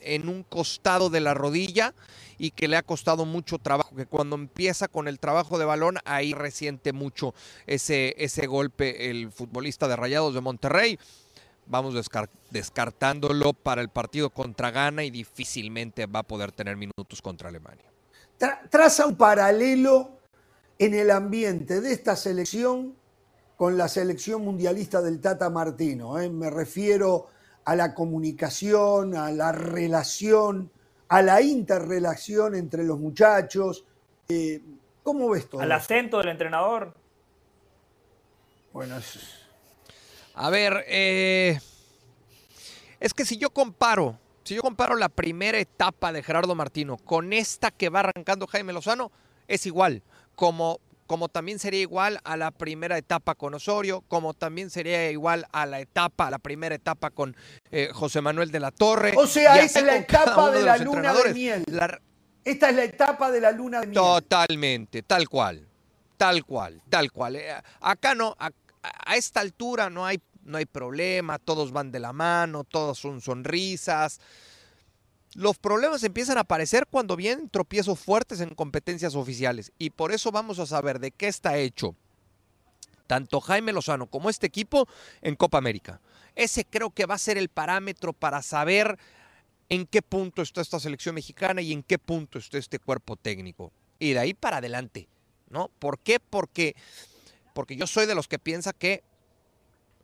en un costado de la rodilla y que le ha costado mucho trabajo, que cuando empieza con el trabajo de balón, ahí resiente mucho ese, ese golpe el futbolista de Rayados de Monterrey vamos descartándolo para el partido contra Ghana y difícilmente va a poder tener minutos contra Alemania. traza un paralelo en el ambiente de esta selección con la selección mundialista del Tata Martino. ¿eh? Me refiero a la comunicación, a la relación, a la interrelación entre los muchachos. Eh, ¿Cómo ves todo? Al acento del entrenador. Bueno, es a ver, eh, es que si yo comparo, si yo comparo la primera etapa de Gerardo Martino con esta que va arrancando Jaime Lozano, es igual, como, como también sería igual a la primera etapa con Osorio, como también sería igual a la etapa, a la primera etapa con eh, José Manuel de la Torre. O sea, es la etapa de, la luna de miel. Esta es la etapa de la luna de miel. Totalmente, tal cual, tal cual, tal cual. Eh, acá no, a esta altura no hay, no hay problema, todos van de la mano, todos son sonrisas. Los problemas empiezan a aparecer cuando vienen tropiezos fuertes en competencias oficiales y por eso vamos a saber de qué está hecho tanto Jaime Lozano como este equipo en Copa América. Ese creo que va a ser el parámetro para saber en qué punto está esta selección mexicana y en qué punto está este cuerpo técnico. Y de ahí para adelante, ¿no? ¿Por qué? Porque porque yo soy de los que piensa que,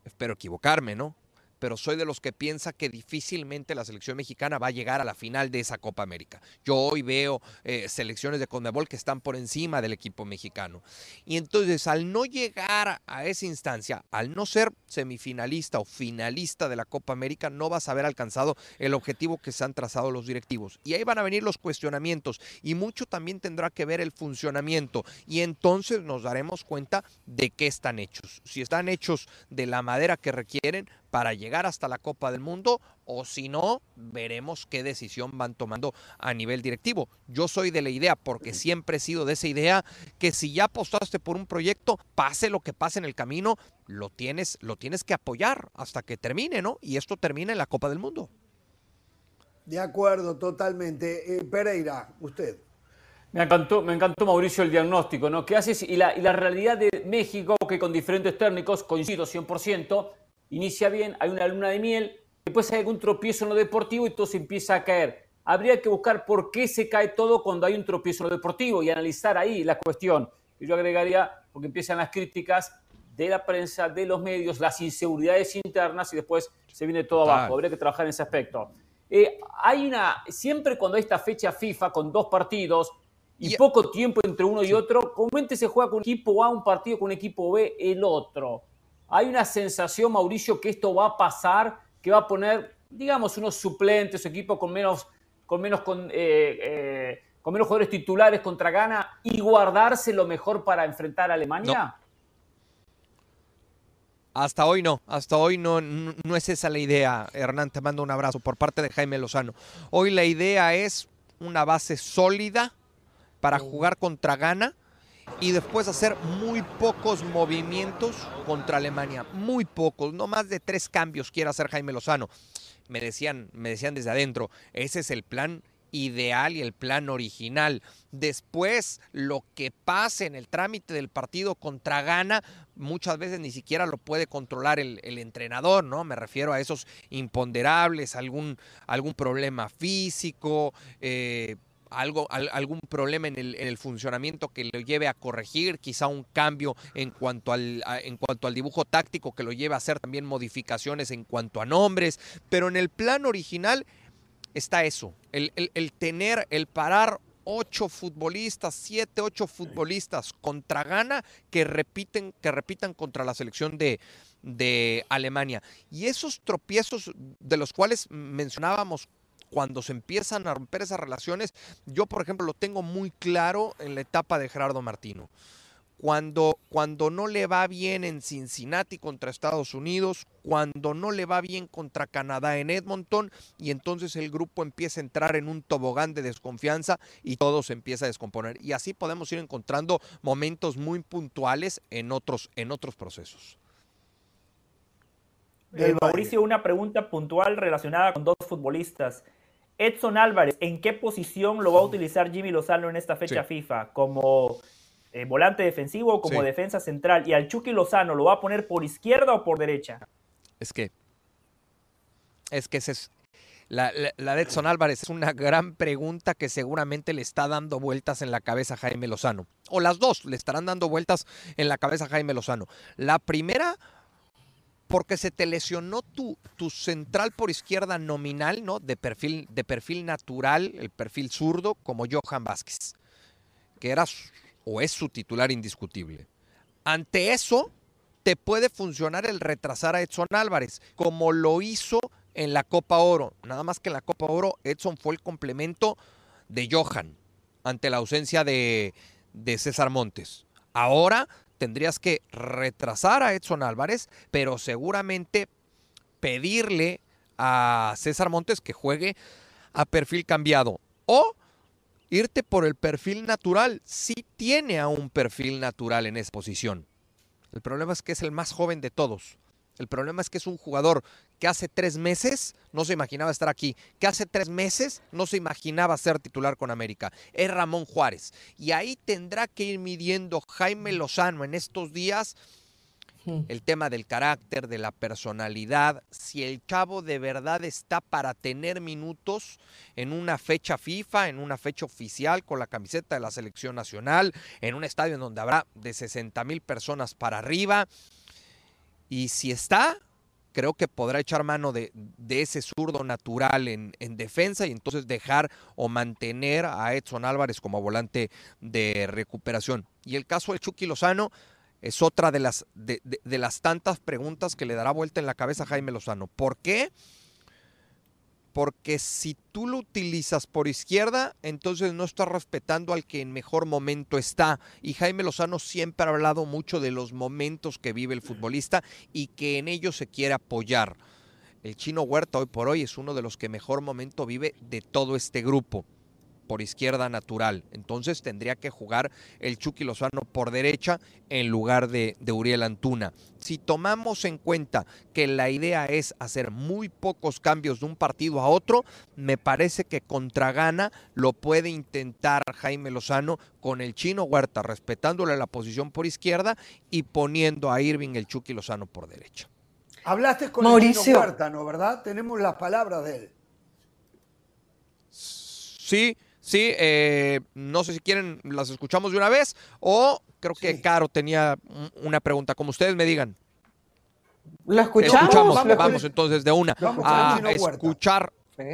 espero equivocarme, ¿no? Pero soy de los que piensa que difícilmente la selección mexicana va a llegar a la final de esa Copa América. Yo hoy veo eh, selecciones de Conmebol que están por encima del equipo mexicano. Y entonces, al no llegar a esa instancia, al no ser semifinalista o finalista de la Copa América, no vas a haber alcanzado el objetivo que se han trazado los directivos. Y ahí van a venir los cuestionamientos y mucho también tendrá que ver el funcionamiento. Y entonces nos daremos cuenta de qué están hechos. Si están hechos de la madera que requieren, para llegar hasta la Copa del Mundo o si no, veremos qué decisión van tomando a nivel directivo. Yo soy de la idea, porque siempre he sido de esa idea, que si ya apostaste por un proyecto, pase lo que pase en el camino, lo tienes, lo tienes que apoyar hasta que termine, ¿no? Y esto termina en la Copa del Mundo. De acuerdo, totalmente. Eh, Pereira, usted. Me encantó, me encantó Mauricio el diagnóstico, ¿no? ¿Qué haces? Y la, y la realidad de México, que con diferentes técnicos, coincido 100%, inicia bien, hay una luna de miel, después hay algún tropiezo en lo deportivo y todo se empieza a caer. Habría que buscar por qué se cae todo cuando hay un tropiezo en lo deportivo y analizar ahí la cuestión. Y yo agregaría, porque empiezan las críticas, de la prensa, de los medios, las inseguridades internas y después se viene todo abajo. Habría que trabajar en ese aspecto. Eh, hay una, siempre cuando hay esta fecha FIFA con dos partidos y, poco tiempo entre uno y otro, comúnmente se juega con equipo A un partido, con equipo B el otro. Hay una sensación, Mauricio, que esto va a pasar, que va a poner, digamos, unos suplentes, equipo con menos, con menos, con, eh, eh, con menos jugadores titulares contra Ghana y guardarse lo mejor para enfrentar a Alemania. Hasta hoy no, hasta hoy no, no, es esa la idea. Hernán, te mando un abrazo por parte de Jaime Lozano. Hoy la idea es una base sólida para jugar contra Ghana y después hacer muy pocos movimientos contra Alemania. Muy pocos, no más de tres cambios quiere hacer Jaime Lozano. Me decían, me decían desde adentro, ese es el plan ideal y el plan original. Después, lo que pase en el trámite del partido contra Ghana, muchas veces ni siquiera lo puede controlar el, entrenador, ¿no? Me refiero a esos imponderables, algún, algún problema físico, eh, algo, algún problema en el, en el, funcionamiento que lo lleve a corregir, quizá un cambio en cuanto, al, en cuanto al dibujo táctico que lo lleve a hacer también modificaciones en cuanto a nombres, pero en el plan original está eso, el, tener, el parar ocho futbolistas, siete, ocho futbolistas contra Ghana que repiten, que repitan contra la selección de, de Alemania. Y esos tropiezos de los cuales mencionábamos cuando se empiezan a romper esas relaciones, yo por ejemplo lo tengo muy claro en la etapa de Gerardo Martino cuando, cuando no le va bien en Cincinnati contra Estados Unidos, cuando no le va bien contra Canadá en Edmonton, y entonces el grupo empieza a entrar en un tobogán de desconfianza y todo se empieza a descomponer. Y así podemos ir encontrando momentos muy puntuales en otros, en otros procesos. Eh, Mauricio, una pregunta puntual relacionada con dos futbolistas. Edson Álvarez, ¿en qué posición lo va a utilizar Jimmy Lozano en esta fecha FIFA? ¿Como eh, volante defensivo como defensa central. Y al Chucky Lozano, ¿lo va a poner por izquierda o por derecha? Es que. Es que ese es. La, la, de Edson Álvarez es una gran pregunta que seguramente le está dando vueltas en la cabeza a Jaime Lozano. O las dos le estarán dando vueltas en la cabeza a Jaime Lozano. La primera, porque se te lesionó tu, tu central por izquierda nominal, ¿no? De perfil, de perfil natural, el perfil zurdo, como Johan Vázquez, que era o es su titular indiscutible. Ante eso, te puede funcionar el retrasar a Edson Álvarez, como lo hizo en la Copa Oro. Nada más que en la Copa Oro, Edson fue el complemento de Johan ante la ausencia de, de César Montes. Ahora tendrías que retrasar a Edson Álvarez, pero seguramente pedirle a César Montes que juegue a perfil cambiado. O irte por el perfil natural. Sí tiene a un perfil natural en esa posición. El problema es que es el más joven de todos. El problema es que es un jugador que hace tres meses no se imaginaba estar aquí, que hace tres meses no se imaginaba ser titular con América. Es Ramón Juárez. Y ahí tendrá que ir midiendo Jaime Lozano en estos días el tema del carácter, de la personalidad, si el chavo de verdad está para tener minutos en una fecha FIFA, en una fecha oficial con la camiseta de la selección nacional, en un estadio en donde habrá de 60 mil personas para arriba. Y si está, creo que podrá echar mano de, ese zurdo natural en, en, defensa y entonces dejar o mantener a Edson Álvarez como volante de recuperación. Y el caso de Chucky Lozano, es otra de las, de, las tantas preguntas que le dará vuelta en la cabeza a Jaime Lozano. ¿Por qué? Porque si tú lo utilizas por izquierda, entonces no estás respetando al que en mejor momento está. Y Jaime Lozano siempre ha hablado mucho de los momentos que vive el futbolista y que en ellos se quiere apoyar. El chino Huerta hoy por hoy es uno de los que mejor momento vive de todo este grupo por izquierda natural. Entonces tendría que jugar el Chucky Lozano por derecha en lugar de, de, Uriel Antuna. Si tomamos en cuenta que la idea es hacer muy pocos cambios de un partido a otro, me parece que contra Gana lo puede intentar Jaime Lozano con el chino Huerta, respetándole la posición por izquierda y poniendo a Irving el Chucky Lozano por derecha. Hablaste con el chino Huerta, ¿no? ¿Verdad? Tenemos las palabras de él. Sí, Sí, eh, no sé si quieren, las escuchamos de una vez o creo que Caro tenía una pregunta, como ustedes me digan. ¿Lo escuchamos? Vamos, entonces de una a escuchar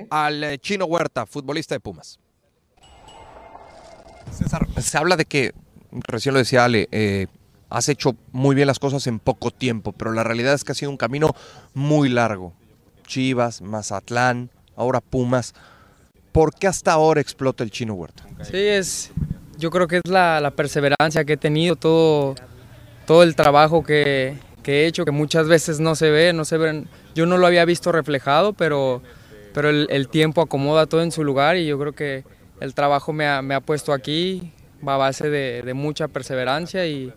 al eh, Chino Huerta, futbolista de Pumas. César, se habla de que, recién lo decía Ale, eh, has hecho muy bien las cosas en poco tiempo, pero la realidad es que ha sido un camino muy largo. Chivas, Mazatlán, ahora Pumas. ¿Por qué hasta ahora explota el Chino Huerta? Sí, es, yo creo que es la, perseverancia que he tenido, todo, todo el trabajo que, he hecho, que muchas veces no se ve, no se ven, yo no lo había visto reflejado, pero, pero el, tiempo acomoda todo en su lugar y yo creo que el trabajo me ha, puesto aquí va a base de, mucha perseverancia y,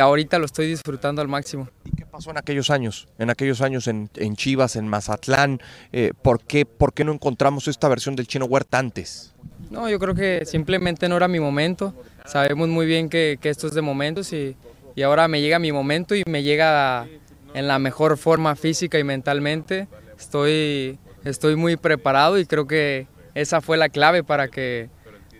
ahorita lo estoy disfrutando al máximo. ¿Y qué pasó en aquellos años? En aquellos años en, Chivas, en Mazatlán, eh, ¿por, qué, ¿por qué no encontramos esta versión del Chino Huerta antes? No, yo creo que simplemente no era mi momento. Sabemos muy bien que, esto es de momentos y, y, ahora me llega mi momento y me llega en la mejor forma física y mentalmente. Estoy, estoy muy preparado y creo que esa fue la clave para que,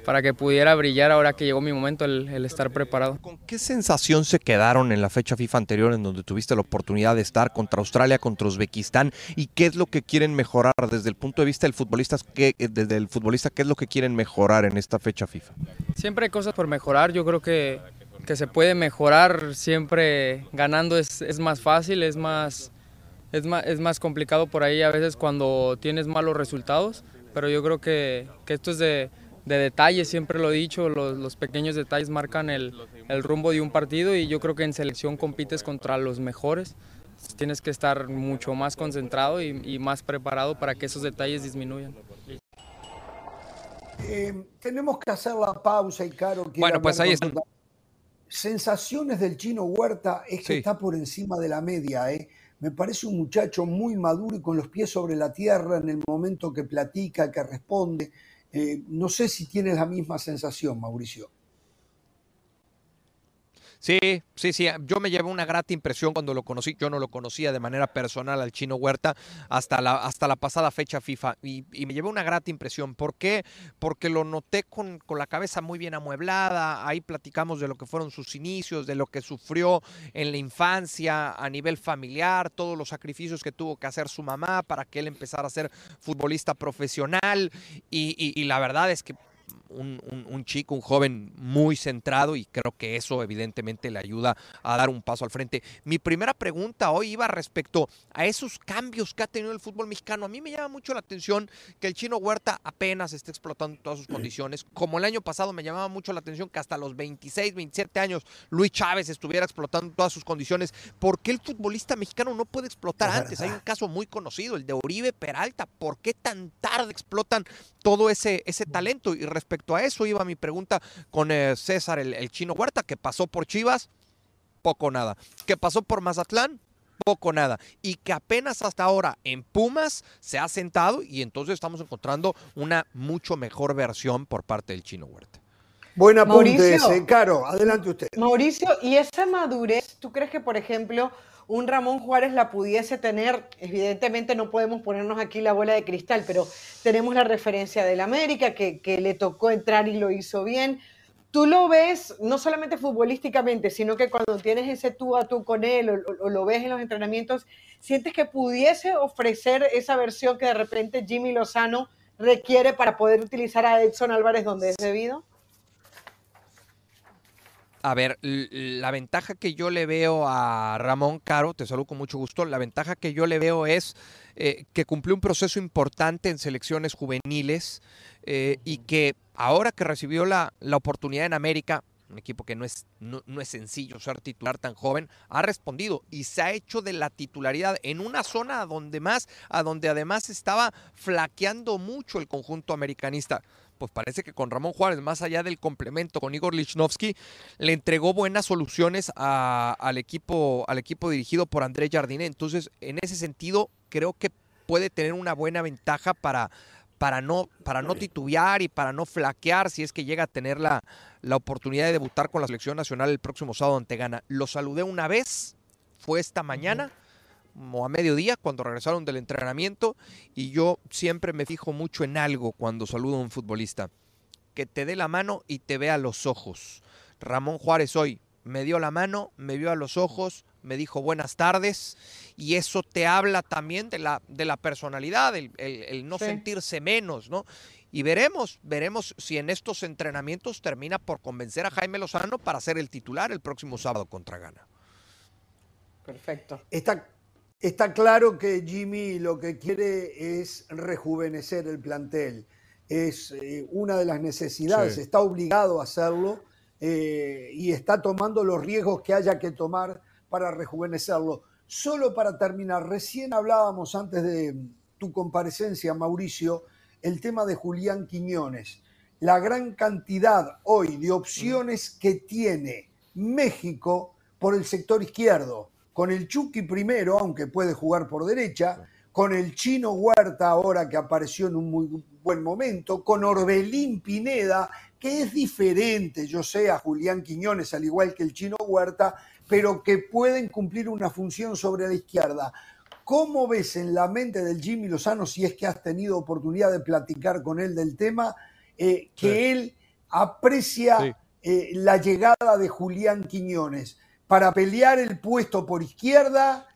para que pudiera brillar ahora que llegó mi momento el, estar preparado. ¿Con qué sensación se quedaron en la fecha FIFA anterior en donde tuviste la oportunidad de estar contra Australia, contra Uzbekistán? ¿Y qué es lo que quieren mejorar desde el punto de vista del futbolista? ¿qué, eh, desde el futbolista, ¿qué es lo que quieren mejorar en esta fecha FIFA? Siempre hay cosas por mejorar. Yo creo que, que se puede mejorar siempre ganando es, es más fácil, es más, es más, es más complicado por ahí a veces cuando tienes malos resultados pero yo creo que, que esto es de, de, detalles, siempre lo he dicho, los, los pequeños detalles marcan el, el, rumbo de un partido y yo creo que en selección compites contra los mejores. Tienes que estar mucho más concentrado y, y más preparado para que esos detalles disminuyan. Eh, tenemos que hacer la pausa y Caro. Bueno, pues ahí está. Sensaciones del chino Huerta es que está por encima de la media, ¿eh? Me parece un muchacho muy maduro y con los pies sobre la tierra en el momento que platica, que responde. Eh, no sé si tienes la misma sensación, Mauricio. Sí, sí, sí. Yo me llevé una grata impresión cuando lo conocí. Yo no lo conocía de manera personal al chino Huerta hasta la, hasta la pasada fecha FIFA. Y, me llevé una grata impresión. ¿Por qué? Porque lo noté con, con, la cabeza muy bien amueblada. Ahí platicamos de lo que fueron sus inicios, de lo que sufrió en la infancia a nivel familiar, todos los sacrificios que tuvo que hacer su mamá para que él empezara a ser futbolista profesional. y la verdad es que un, chico, un joven muy centrado y creo que eso evidentemente le ayuda a dar un paso al frente. Mi primera pregunta hoy iba respecto a esos cambios que ha tenido el fútbol mexicano. A mí me llama mucho la atención que el chino Huerta apenas esté explotando todas sus condiciones. Como el año pasado me llamaba mucho la atención que hasta los 26, 27 años Luis Chávez estuviera explotando todas sus condiciones. ¿Por qué el futbolista mexicano no puede explotar antes? Hay un caso muy conocido, el de Oribe Peralta. ¿Por qué tan tarde explotan todo ese, ese talento? Y respecto a eso iba mi pregunta con eh, César, el, chino Huerta, que pasó por Chivas, poco nada. Que pasó por Mazatlán, poco nada. Y que apenas hasta ahora en Pumas se ha sentado y entonces estamos encontrando una mucho mejor versión por parte del chino Huerta. Buen apunte ese, Caro, adelante usted. Mauricio, ¿y esa madurez, tú crees que, por ejemplo, un Ramón Juárez la pudiese tener, evidentemente no podemos ponernos aquí la bola de cristal, pero tenemos la referencia del América, que, le tocó entrar y lo hizo bien. Tú lo ves no solamente futbolísticamente, sino que cuando tienes ese tú a tú con él o, lo ves en los entrenamientos, ¿sientes que pudiese ofrecer esa versión que de repente Jimmy Lozano requiere para poder utilizar a Edson Álvarez donde es debido? A ver, la ventaja que yo le veo a Ramón Caro, te saludo con mucho gusto, la ventaja que yo le veo es eh, que cumplió un proceso importante en selecciones juveniles eh, y que ahora que recibió la, la, oportunidad en América, un equipo que no es, no, es sencillo ser titular tan joven, ha respondido y se ha hecho de la titularidad en una zona donde más, a donde además estaba flaqueando mucho el conjunto americanista pues parece que con Ramón Juárez, más allá del complemento con Igor Lichnowsky, le entregó buenas soluciones al, equipo, al equipo dirigido por Andrés Jardine. Entonces, en ese sentido, creo que puede tener una buena ventaja para, para, no, para no titubear y para no flaquear si es que llega a tener la, la oportunidad de debutar con la selección nacional el próximo sábado ante Ghana. Lo saludé una vez, fue esta mañana o a mediodía cuando regresaron del entrenamiento y yo siempre me fijo mucho en algo cuando saludo a un futbolista. que te dé la mano y te vea a los ojos. Ramón Juárez hoy me dio la mano, me vio a los ojos, me dijo buenas tardes y eso te habla también de la, de la personalidad, el, no sentirse menos, ¿no? Y veremos, veremos si en estos entrenamientos termina por convencer a Jaime Lozano para ser el titular el próximo sábado contra Ghana. Perfecto. Está, está claro que Jimmy lo que quiere es rejuvenecer el plantel. Es eh, una de las necesidades, está obligado a hacerlo eh, y está tomando los riesgos que haya que tomar para rejuvenecerlo. Solo para terminar, recién hablábamos antes de tu comparecencia, Mauricio, el tema de Julián Quiñones. La gran cantidad hoy de opciones que tiene México por el sector izquierdo con el Chucky primero, aunque puede jugar por derecha, con el Chino Huerta ahora que apareció en un muy buen momento, con Orbelín Pineda, que es diferente, yo sé, a Julián Quiñones, al igual que el Chino Huerta, pero que pueden cumplir una función sobre la izquierda. ¿Cómo ves en la mente del Jimmy Lozano, si es que has tenido oportunidad de platicar con él del tema, eh, que él aprecia eh, la llegada de Julián Quiñones? Para pelear el puesto por izquierda,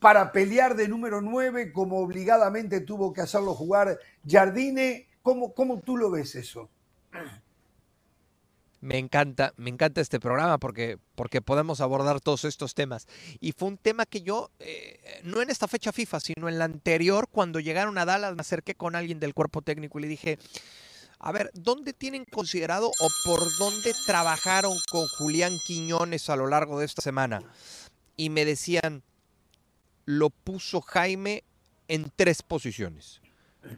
para pelear de número 9, como obligadamente tuvo que hacerlo jugar Jardine. ¿Cómo, cómo tú lo ves eso? Me encanta, me encanta este programa porque, porque podemos abordar todos estos temas. Y fue un tema que yo, eh, no en esta fecha FIFA, sino en la anterior, cuando llegaron a Dallas, me acerqué con alguien del cuerpo técnico y le dije, a ver, ¿dónde tienen considerado o por dónde trabajaron con Julián Quiñones a lo largo de esta semana? Y me decían, lo puso Jaime en tres posiciones.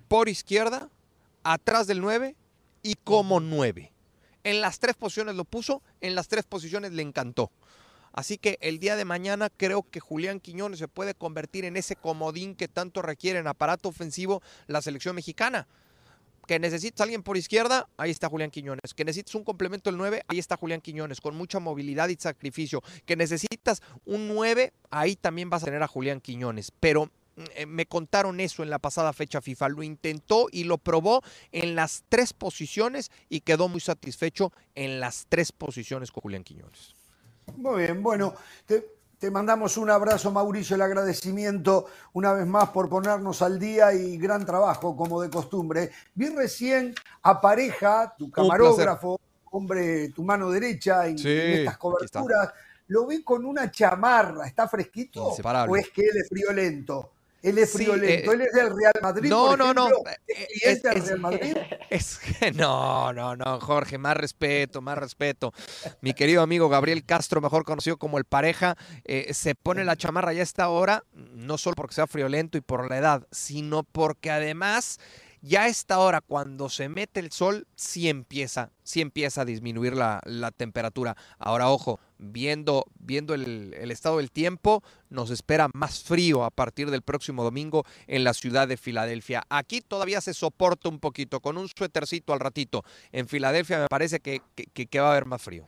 Por izquierda, atrás del 9 y como 9. En las tres posiciones lo puso, en las tres posiciones le encantó. Así que el día de mañana creo que Julián Quiñones se puede convertir en ese comodín que tanto requiere en aparato ofensivo la selección mexicana. Que necesitas alguien por izquierda, ahí está Julián Quiñones. Que necesitas un complemento del 9, ahí está Julián Quiñones, con mucha movilidad y sacrificio. Que necesitas un 9, ahí también vas a tener a Julián Quiñones. Pero eh, me contaron eso en la pasada fecha FIFA. Lo intentó y lo probó en las tres posiciones y quedó muy satisfecho en las tres posiciones con Julián Quiñones. Muy bien, bueno, te mandamos un abrazo, Mauricio, el agradecimiento una vez más por ponernos al día y gran trabajo, como de costumbre. Vi recién a Pareja, tu camarógrafo, hombre, tu mano derecha en, estas coberturas. Lo vi con una chamarra, ¿está fresquito? ¿O es que él es friolento? Él es friolento, eh, él es del Real Madrid. No, no, no. ¿Es, del Real Madrid? Es, no, no, no, Jorge, más respeto, más respeto. Mi querido amigo Gabriel Castro, mejor conocido como el pareja, eh, se pone la chamarra ya a esta hora, no solo porque sea friolento y por la edad, sino porque además ya a esta hora, cuando se mete el sol, sí empieza, sí empieza a disminuir la, temperatura. Ahora, ojo, viendo, viendo el, estado del tiempo, nos espera más frío a partir del próximo domingo en la ciudad de Filadelfia. Aquí todavía se soporta un poquito, con un suétercito al ratito. En Filadelfia me parece que, va a haber más frío.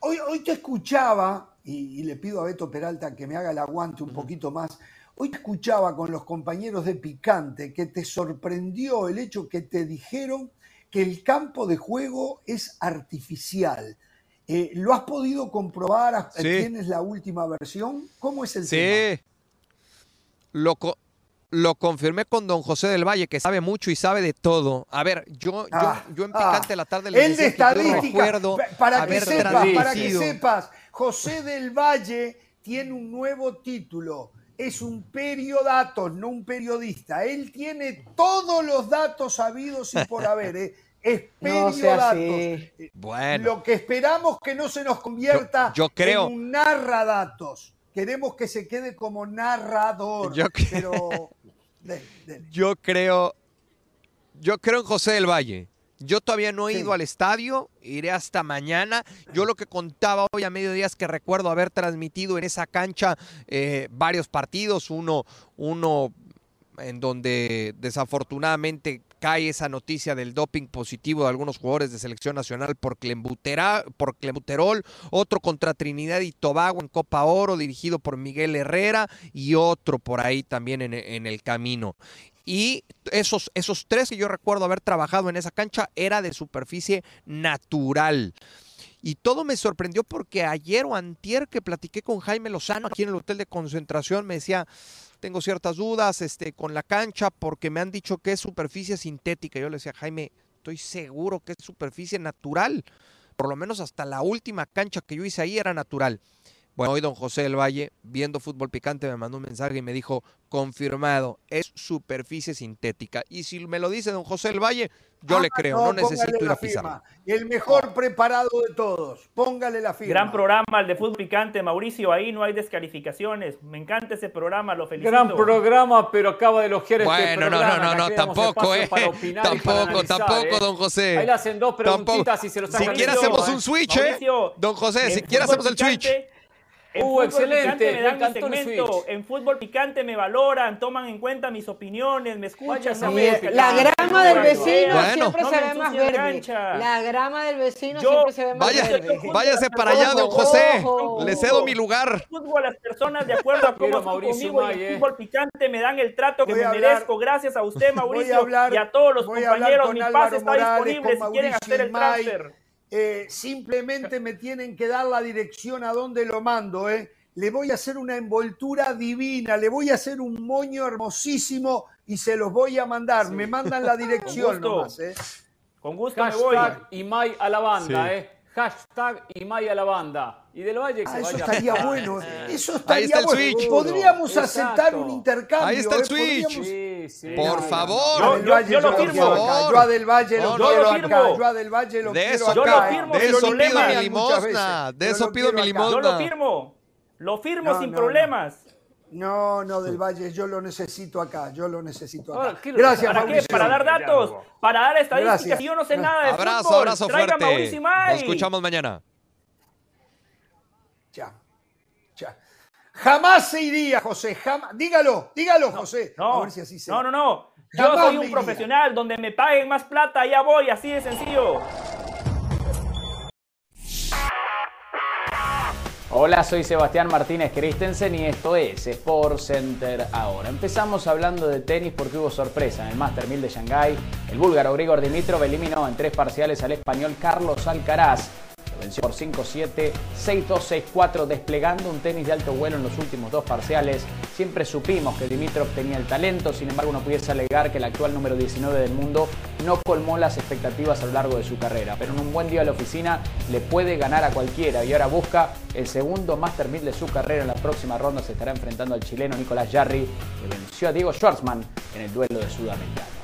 Hoy, hoy te escuchaba, y, y, le pido a Beto Peralta que me haga el aguante un poquito más, Hoy escuchaba con los compañeros de Picante que te sorprendió el hecho que te dijeron que el campo de juego es artificial. Eh, ¿Lo has podido comprobar? ¿Tienes la última versión? ¿Cómo es el tema? Sí. Lo, lo confirmé con don José del Valle, que sabe mucho y sabe de todo. A ver, yo, yo, ah, en Picante ah, la tarde le El de estadística, para que sepas, para que sepas, José del Valle tiene un nuevo título es un periodato, no un periodista. Él tiene todos los datos sabidos y por haber. ¿eh? Es periodato. Eh, bueno. Lo que esperamos que no se nos convierta en un narradatos. Queremos que se quede como narrador. Yo, pero... yo creo. Yo creo en José del Valle. Yo todavía no he ido al estadio, iré hasta mañana. Yo lo que contaba hoy a mediodía es que recuerdo haber transmitido en esa cancha eh, varios partidos, uno, uno en donde desafortunadamente cae esa noticia del doping positivo de algunos jugadores de selección nacional por, por clembuterol, otro contra Trinidad y Tobago en Copa Oro dirigido por Miguel Herrera y otro por ahí también en, en el camino. Y esos, esos tres que yo recuerdo haber trabajado en esa cancha era de superficie natural. Y todo me sorprendió porque ayer o antier que platiqué con Jaime Lozano aquí en el hotel de concentración me decía, tengo ciertas dudas este, con la cancha porque me han dicho que es superficie sintética. Yo le decía, Jaime, estoy seguro que es superficie natural. Por lo menos hasta la última cancha que yo hice ahí era natural. Bueno, hoy don José del Valle, viendo fútbol picante, me mandó un mensaje y me dijo, confirmado, es superficie sintética. Y si me lo dice don José del Valle, yo le ah, creo, no, necesito ir a pisar. El mejor preparado de todos, póngale la firma. Gran programa el de fútbol picante, Mauricio, ahí no hay descalificaciones. Me encanta ese programa, lo felicito. Gran programa, pero acaba de elogiar bueno, este programa. Bueno, no, no, no, tampoco, eh. Tampoco, tampoco, ¿eh? don José. Ahí le hacen dos preguntitas y se los Si quiere hacemos un switch, ¿eh? Don José, si quiere hacemos el switch. En uh, excelente. Me dan mi segmento. En fútbol picante me valoran, toman en cuenta mis opiniones, me escuchan. la grama del vecino siempre se ve más verde. La grama del vecino siempre se ve más verde. Váyase para allá, don José. Le cedo mi lugar. Fútbol a las personas de acuerdo a cómo Mauricio conmigo y en fútbol picante me dan el trato que me merezco. Gracias a usted, Mauricio, y a todos los compañeros. Mi pase está disponible si quieren hacer el transfer. Eh, simplemente me tienen que dar la dirección a donde lo mando. Eh. Le voy a hacer una envoltura divina, le voy a hacer un moño hermosísimo y se los voy a mandar. Me mandan la dirección nomás. Eh. Con gusto me voy. Y May a la banda, ¿eh? Hashtag y a la banda. Y del Valle que ah, Eso estaría bueno. Eso estaría bueno. Podríamos aceptar un intercambio. Ahí está el Switch. Sí, sí. Por favor. Yo, yo, lo firmo. Yo a Del Valle lo quiero acá. Yo a Del Valle lo quiero acá. Yo lo firmo de eso pido mi limosna. De eso pido mi limosna. Yo lo firmo. Lo firmo sin problemas. No, no, del Valle, yo lo necesito acá, yo lo necesito acá. Gracias, ¿Para qué? ¿Para dar datos? ¿Para dar estadísticas? Yo no sé nada de abrazo, fútbol. Abrazo, fuerte. Nos escuchamos mañana. Ya, ya. Jamás se iría, José, jamás. Dígalo, dígalo, José. No, a ver si así se... no, no, no. Yo soy un profesional, donde me paguen más plata, ya voy, así de sencillo. Hola, soy Sebastián Martínez Christensen y esto es Sport Center ahora. Empezamos hablando de tenis porque hubo sorpresa en el Master 1000 de Shanghái. El búlgaro Grigor Dimitrov eliminó en tres parciales al español Carlos Alcaraz venció por 5-7, 6-2, 6-4, desplegando un tenis de alto vuelo en los últimos dos parciales. Siempre supimos que Dimitrov tenía el talento, sin embargo no pudiese alegar que el actual número 19 del mundo no colmó las expectativas a lo largo de su carrera. Pero en un buen día a la oficina le puede ganar a cualquiera y ahora busca el segundo Master 1000 de su carrera. En la próxima ronda se estará enfrentando al chileno Nicolás Jarry, que venció a Diego Schwartzman en el duelo de Sudamericano.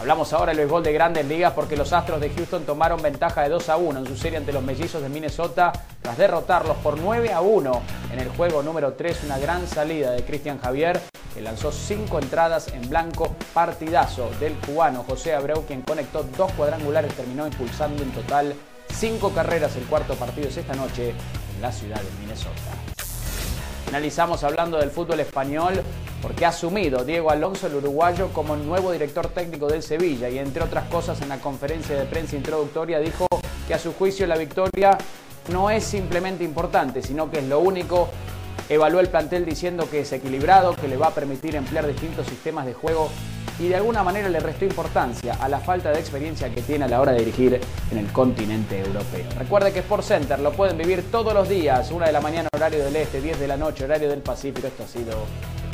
Hablamos ahora del béisbol de grandes ligas porque los Astros de Houston tomaron ventaja de 2 a 1 en su serie ante los Mellizos de Minnesota tras derrotarlos por 9 a 1 en el juego número 3. Una gran salida de Cristian Javier que lanzó 5 entradas en blanco. Partidazo del cubano José Abreu quien conectó dos cuadrangulares, terminó impulsando en total 5 carreras. El cuarto partido es esta noche en la ciudad de Minnesota. Finalizamos hablando del fútbol español porque ha asumido Diego Alonso, el uruguayo, como nuevo director técnico del Sevilla y entre otras cosas en la conferencia de prensa introductoria dijo que a su juicio la victoria no es simplemente importante, sino que es lo único. Evaluó el plantel diciendo que es equilibrado, que le va a permitir emplear distintos sistemas de juego y de alguna manera le restó importancia a la falta de experiencia que tiene a la hora de dirigir en el continente europeo. Recuerde que Sport Center lo pueden vivir todos los días, una de la mañana horario del este, 10 de la noche horario del Pacífico. Esto ha sido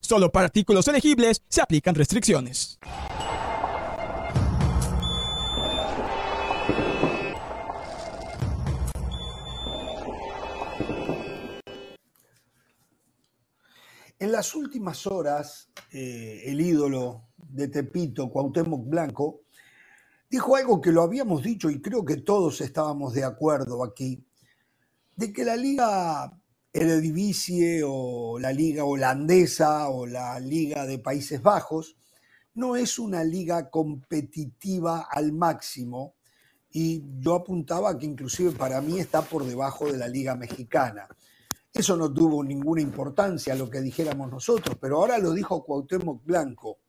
Solo para artículos elegibles se aplican restricciones. En las últimas horas, eh, el ídolo de Tepito, Cuauhtémoc Blanco, dijo algo que lo habíamos dicho y creo que todos estábamos de acuerdo aquí, de que la liga Eredivisie o la liga holandesa o la liga de Países Bajos no es una liga competitiva al máximo y yo apuntaba que inclusive para mí está por debajo de la liga mexicana. Eso no tuvo ninguna importancia lo que dijéramos nosotros, pero ahora lo dijo Cuauhtémoc Blanco.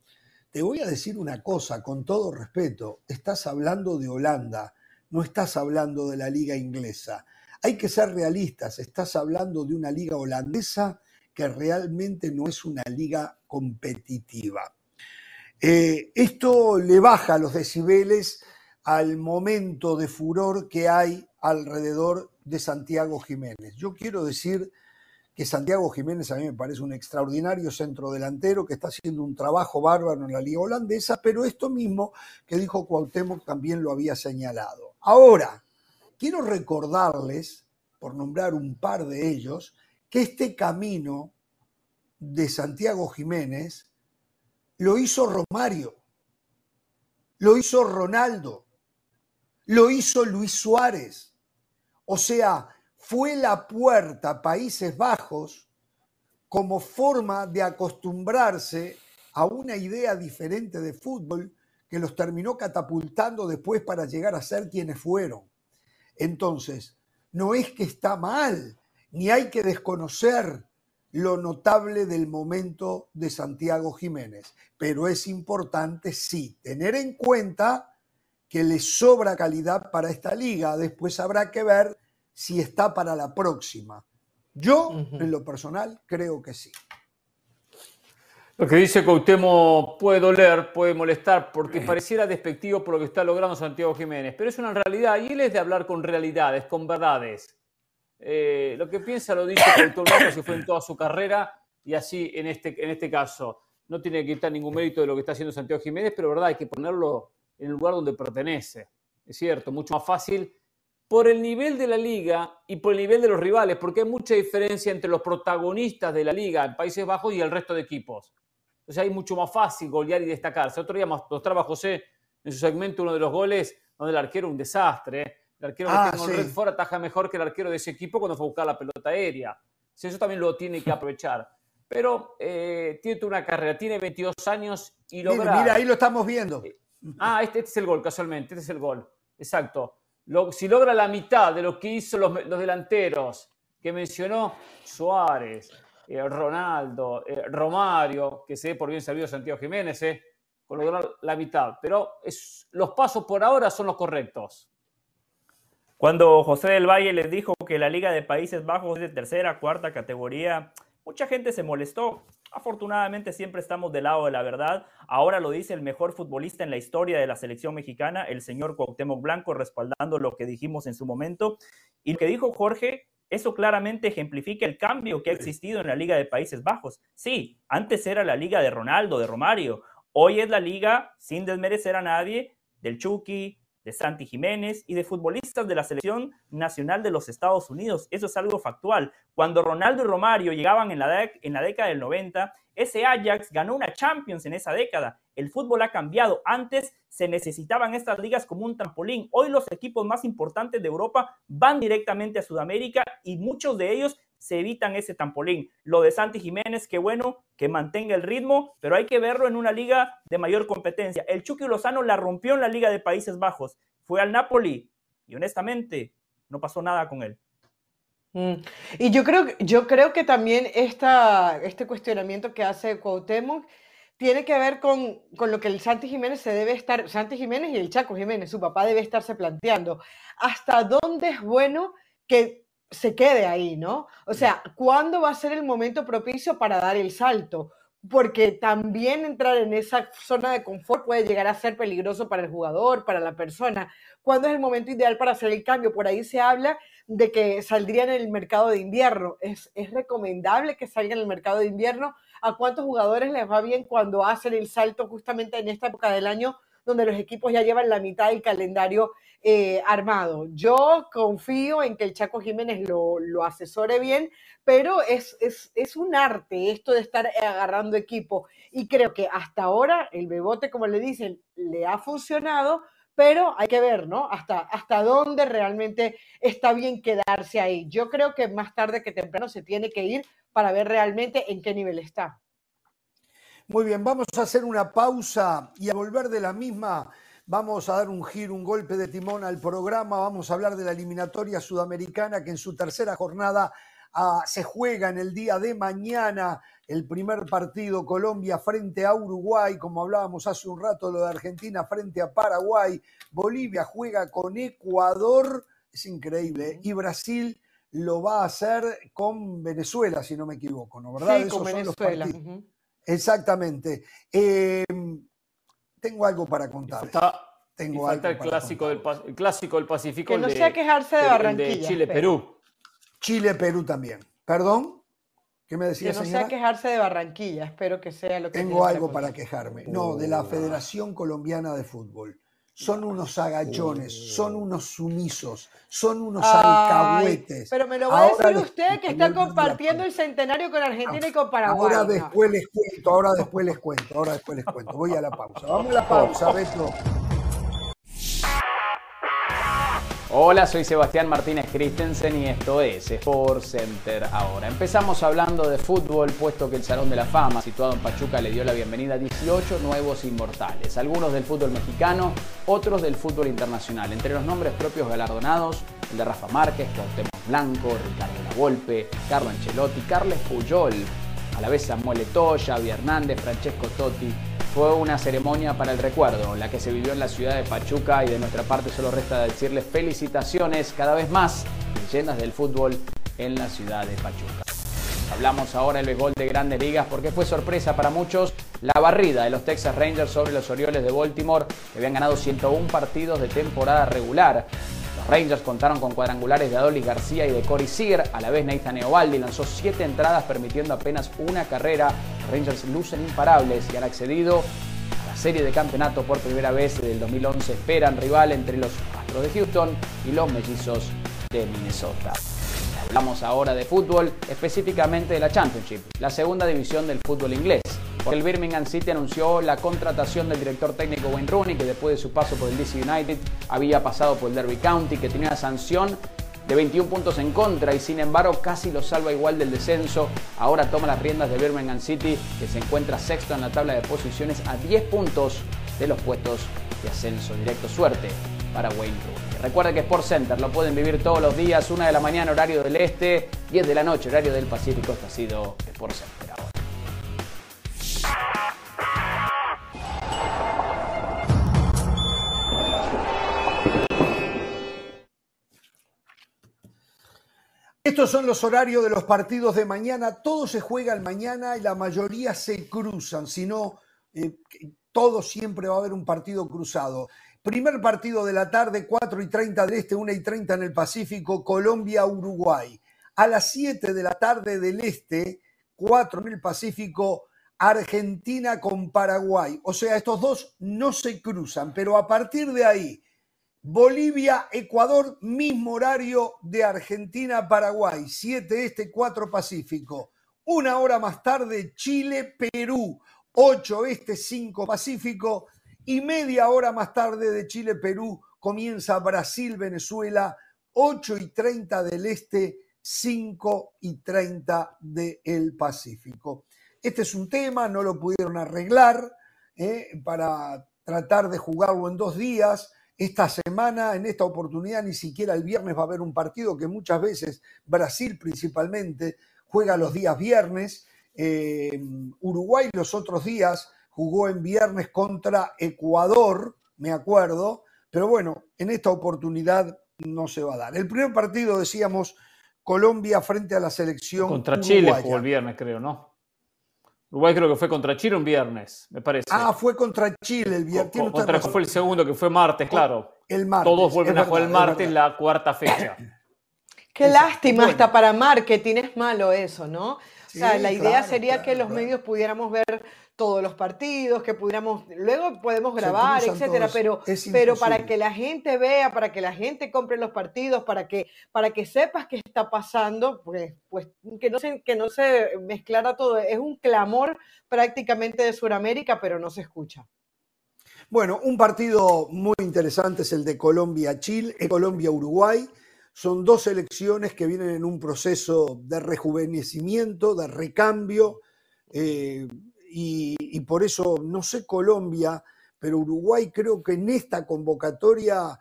Te voy a decir una cosa, con todo respeto, estás hablando de Holanda, no estás hablando de la liga inglesa. Hay que ser realistas, estás hablando de una liga holandesa que realmente no es una liga competitiva. Eh, esto le baja los decibeles al momento de furor que hay alrededor de Santiago Jiménez. Yo quiero decir que Santiago Jiménez a mí me parece un extraordinario centro delantero que está haciendo un trabajo bárbaro en la liga holandesa, pero esto mismo que dijo Cuauhtémoc también lo había señalado. Ahora, quiero recordarles, por nombrar un par de ellos, que este camino de Santiago Jiménez lo hizo Romario, lo hizo Ronaldo, lo hizo Luis Suárez. O sea, fue la puerta a Países Bajos como forma de acostumbrarse a una idea diferente de fútbol que los terminó catapultando después para llegar a ser quienes fueron. Entonces, no es que está mal, ni hay que desconocer lo notable del momento de Santiago Jiménez, pero es importante, sí, tener en cuenta que le sobra calidad para esta liga. Después habrá que ver si está para la próxima. Yo, en lo personal, creo que sí. Lo que dice Cautemo puede doler, puede molestar, porque pareciera despectivo por lo que está logrando Santiago Jiménez, pero es una realidad y él es de hablar con realidades, con verdades. Eh, lo que piensa lo dice Cautemo se fue en toda su carrera y así en este, en este caso. No tiene que quitar ningún mérito de lo que está haciendo Santiago Jiménez, pero verdad hay que ponerlo en el lugar donde pertenece. Es cierto, mucho más fácil por el nivel de la liga y por el nivel de los rivales, porque hay mucha diferencia entre los protagonistas de la liga en Países Bajos y el resto de equipos. Entonces hay mucho más fácil golear y destacarse. Otro día mostraba José en su segmento uno de los goles donde el arquero un desastre. ¿eh? El arquero que ah, tengo en Redford ataja mejor que el arquero de ese equipo cuando fue a buscar la pelota aérea. Eso también lo tiene que aprovechar. Pero eh, tiene una carrera, tiene 22 años y logra... Mira, ahí lo estamos viendo. Eh, ah, este, este, es el gol, casualmente, este es el gol. Exacto si logra la mitad de lo que hizo los, delanteros que mencionó Suárez, eh, Ronaldo, eh, Romario, que se por bien servido Santiago Jiménez, eh, con lograr la mitad. Pero es, los pasos por ahora son los correctos. Cuando José del Valle les dijo que la Liga de Países Bajos es de tercera, cuarta categoría, mucha gente se molestó. Afortunadamente siempre estamos del lado de la verdad. Ahora lo dice el mejor futbolista en la historia de la selección mexicana, el señor Cuauhtémoc Blanco, respaldando lo que dijimos en su momento. Y lo que dijo Jorge, eso claramente ejemplifica el cambio que ha existido en la Liga de Países Bajos. Sí, antes era la Liga de Ronaldo, de Romario. Hoy es la Liga, sin desmerecer a nadie, del Chucky, de Santi Jiménez y de futbolistas de la selección nacional de los Estados Unidos. Eso es algo factual. Cuando Ronaldo y Romario llegaban en la, en la década del 90, ese Ajax ganó una Champions en esa década. El fútbol ha cambiado. Antes se necesitaban estas ligas como un trampolín. Hoy los equipos más importantes de Europa van directamente a Sudamérica y muchos de ellos se evitan ese trampolín. Lo de Santi Jiménez, qué bueno que mantenga el ritmo, pero hay que verlo en una liga de mayor competencia. El Chucky Lozano la rompió en la Liga de Países Bajos, fue al Napoli y honestamente no pasó nada con él. Mm. Y yo creo, yo creo que también este cuestionamiento que hace Cuauhtémoc tiene que ver con, con, lo que el Santi Jiménez se debe estar, Santi Jiménez y el Chaco Jiménez, su papá debe estarse planteando. ¿Hasta dónde es bueno que se quede ahí, ¿no? O sea, ¿cuándo va a ser el momento propicio para dar el salto? Porque también entrar en esa zona de confort puede llegar a ser peligroso para el jugador, para la persona. ¿Cuándo es el momento ideal para hacer el cambio? Por ahí se habla de que saldría en el mercado de invierno. ¿Es, es recomendable que salga en el mercado de invierno? ¿A cuántos jugadores les va bien cuando hacen el salto justamente en esta época del año donde los equipos ya llevan la mitad del calendario eh, armado. Yo confío en que el Chaco Jiménez lo, lo asesore bien, pero es, es, es, un arte esto de estar agarrando equipo. Y creo que hasta ahora el Bebote, como le dicen, le ha funcionado, pero hay que ver, ¿no? Hasta, hasta dónde realmente está bien quedarse ahí. Yo creo que más tarde que temprano se tiene que ir para ver realmente en qué nivel está. Muy bien, vamos a hacer una pausa y a volver de la misma vamos a dar un giro, un golpe de timón al programa, vamos a hablar de la eliminatoria sudamericana que en su tercera jornada ah, se juega en el día de mañana el primer partido Colombia frente a Uruguay, como hablábamos hace un rato, lo de Argentina frente a Paraguay, Bolivia juega con Ecuador, es increíble, y Brasil lo va a hacer con Venezuela, si no me equivoco, ¿no? ¿Verdad? Sí, con Venezuela. Exactamente. Em, tengo algo para contar. tengo falta el, clásico del, el clásico del Pacífico. Que no sea quejarse de Barranquilla. Chile-Perú. Chile-Perú también. ¿Perdón? ¿Qué me decía, Que no señora? sea quejarse de Barranquilla, espero que sea lo que... Tengo algo para quejarme. No, de la Federación Colombiana de Fútbol. Son unos agachones, son unos sumisos, son unos Ay, alcahuetes. Pero me lo va a decir usted que está compartiendo el centenario con Argentina y con Paraguay. Ahora después les cuento, ahora después les cuento, ahora después les cuento. Voy a la pausa. Vamos a la pausa, Beto. Hola, soy Sebastián Martínez Christensen y esto es Sport Center ahora. Empezamos hablando de fútbol, puesto que el Salón de la Fama, situado en Pachuca, le dio la bienvenida a 18 nuevos inmortales. Algunos del fútbol mexicano, otros del fútbol internacional. Entre los nombres propios galardonados, el de Rafa Márquez, Cuauhtémoc Blanco, Ricardo Lavolpe, Carlo Ancelotti, Carles Puyol, a la vez Samuel Eto'o, Xavi Hernández, Francesco Totti. Fue una ceremonia para el recuerdo, la que se vivió en la ciudad de Pachuca y de nuestra parte solo resta decirles felicitaciones cada vez más leyendas del fútbol en la ciudad de Pachuca. Hablamos ahora del gol de grandes ligas porque fue sorpresa para muchos la barrida de los Texas Rangers sobre los Orioles de Baltimore que habían ganado 101 partidos de temporada regular. Rangers contaron con cuadrangulares de Adolis García y de Corey Seager. A la vez Nathan Eovaldi lanzó 7 entradas permitiendo apenas una carrera. Rangers lucen imparables y han accedido a la serie de campeonato por primera vez desde el 2011. Esperan rival entre los Astros de Houston y los Mellizos de Minnesota. Hablamos ahora de fútbol, específicamente de la Championship, la segunda división del fútbol inglés. El Birmingham City anunció la contratación del director técnico Wayne Rooney, que después de su paso por el DC United había pasado por el Derby County, que tenía una sanción de 21 puntos en contra y sin embargo casi lo salva igual del descenso. Ahora toma las riendas de Birmingham City, que se encuentra sexto en la tabla de posiciones a 10 puntos de los puestos de ascenso directo. Suerte para Wayne Rooney. Recuerda que Sport Center lo pueden vivir todos los días, 1 de la mañana horario del este, 10 de la noche horario del Pacífico. Esto ha sido Sport Center ahora. Estos son los horarios de los partidos de mañana. Todo se juega el mañana y la mayoría se cruzan. Si no, eh, todo siempre va a haber un partido cruzado. Primer partido de la tarde, 4 y 30 del este, 1 y 30 en el Pacífico, Colombia-Uruguay. A las 7 de la tarde del este, 4 en el Pacífico, Argentina con Paraguay. O sea, estos dos no se cruzan, pero a partir de ahí, Bolivia, Ecuador, mismo horario de Argentina, Paraguay, 7 este, 4 Pacífico. Una hora más tarde, Chile, Perú, 8 este, 5 Pacífico. Y media hora más tarde de Chile, Perú, comienza Brasil, Venezuela, 8 y 30 del este, 5 y 30 del Pacífico. Este es un tema, no lo pudieron arreglar eh, para tratar de jugarlo en dos días. Esta semana, en esta oportunidad, ni siquiera el viernes va a haber un partido que muchas veces Brasil principalmente juega los días viernes. Eh, Uruguay los otros días jugó en viernes contra Ecuador, me acuerdo, pero bueno, en esta oportunidad no se va a dar. El primer partido, decíamos, Colombia frente a la selección. Contra uruguaya. Chile jugó el viernes, creo, ¿no? Uruguay creo que fue contra Chile un viernes, me parece. Ah, fue contra Chile el viernes. Contra razón. fue el segundo, que fue martes, claro. El martes. Todos vuelven a jugar el martes, la cuarta fecha. Qué Exacto. lástima, Bueno. hasta para marketing es malo eso, ¿no? sea, Sí, la idea claro, sería claro, que los claro. medios pudiéramos ver todos los partidos, que pudiéramos, luego podemos grabar, etcétera, todos, pero, pero para que la gente vea, para que la gente compre los partidos, para que, para que sepas qué está pasando, pues, pues que no se, que no se mezclara todo. Es un clamor prácticamente de Sudamérica, pero no se escucha. Bueno, un partido muy interesante es el de Colombia-Chile, eh, Colombia-Uruguay. Son dos selecciones que vienen en un proceso de rejuvenecimiento, de recambio, eh, y, y por eso, no sé Colombia, pero Uruguay creo que en esta convocatoria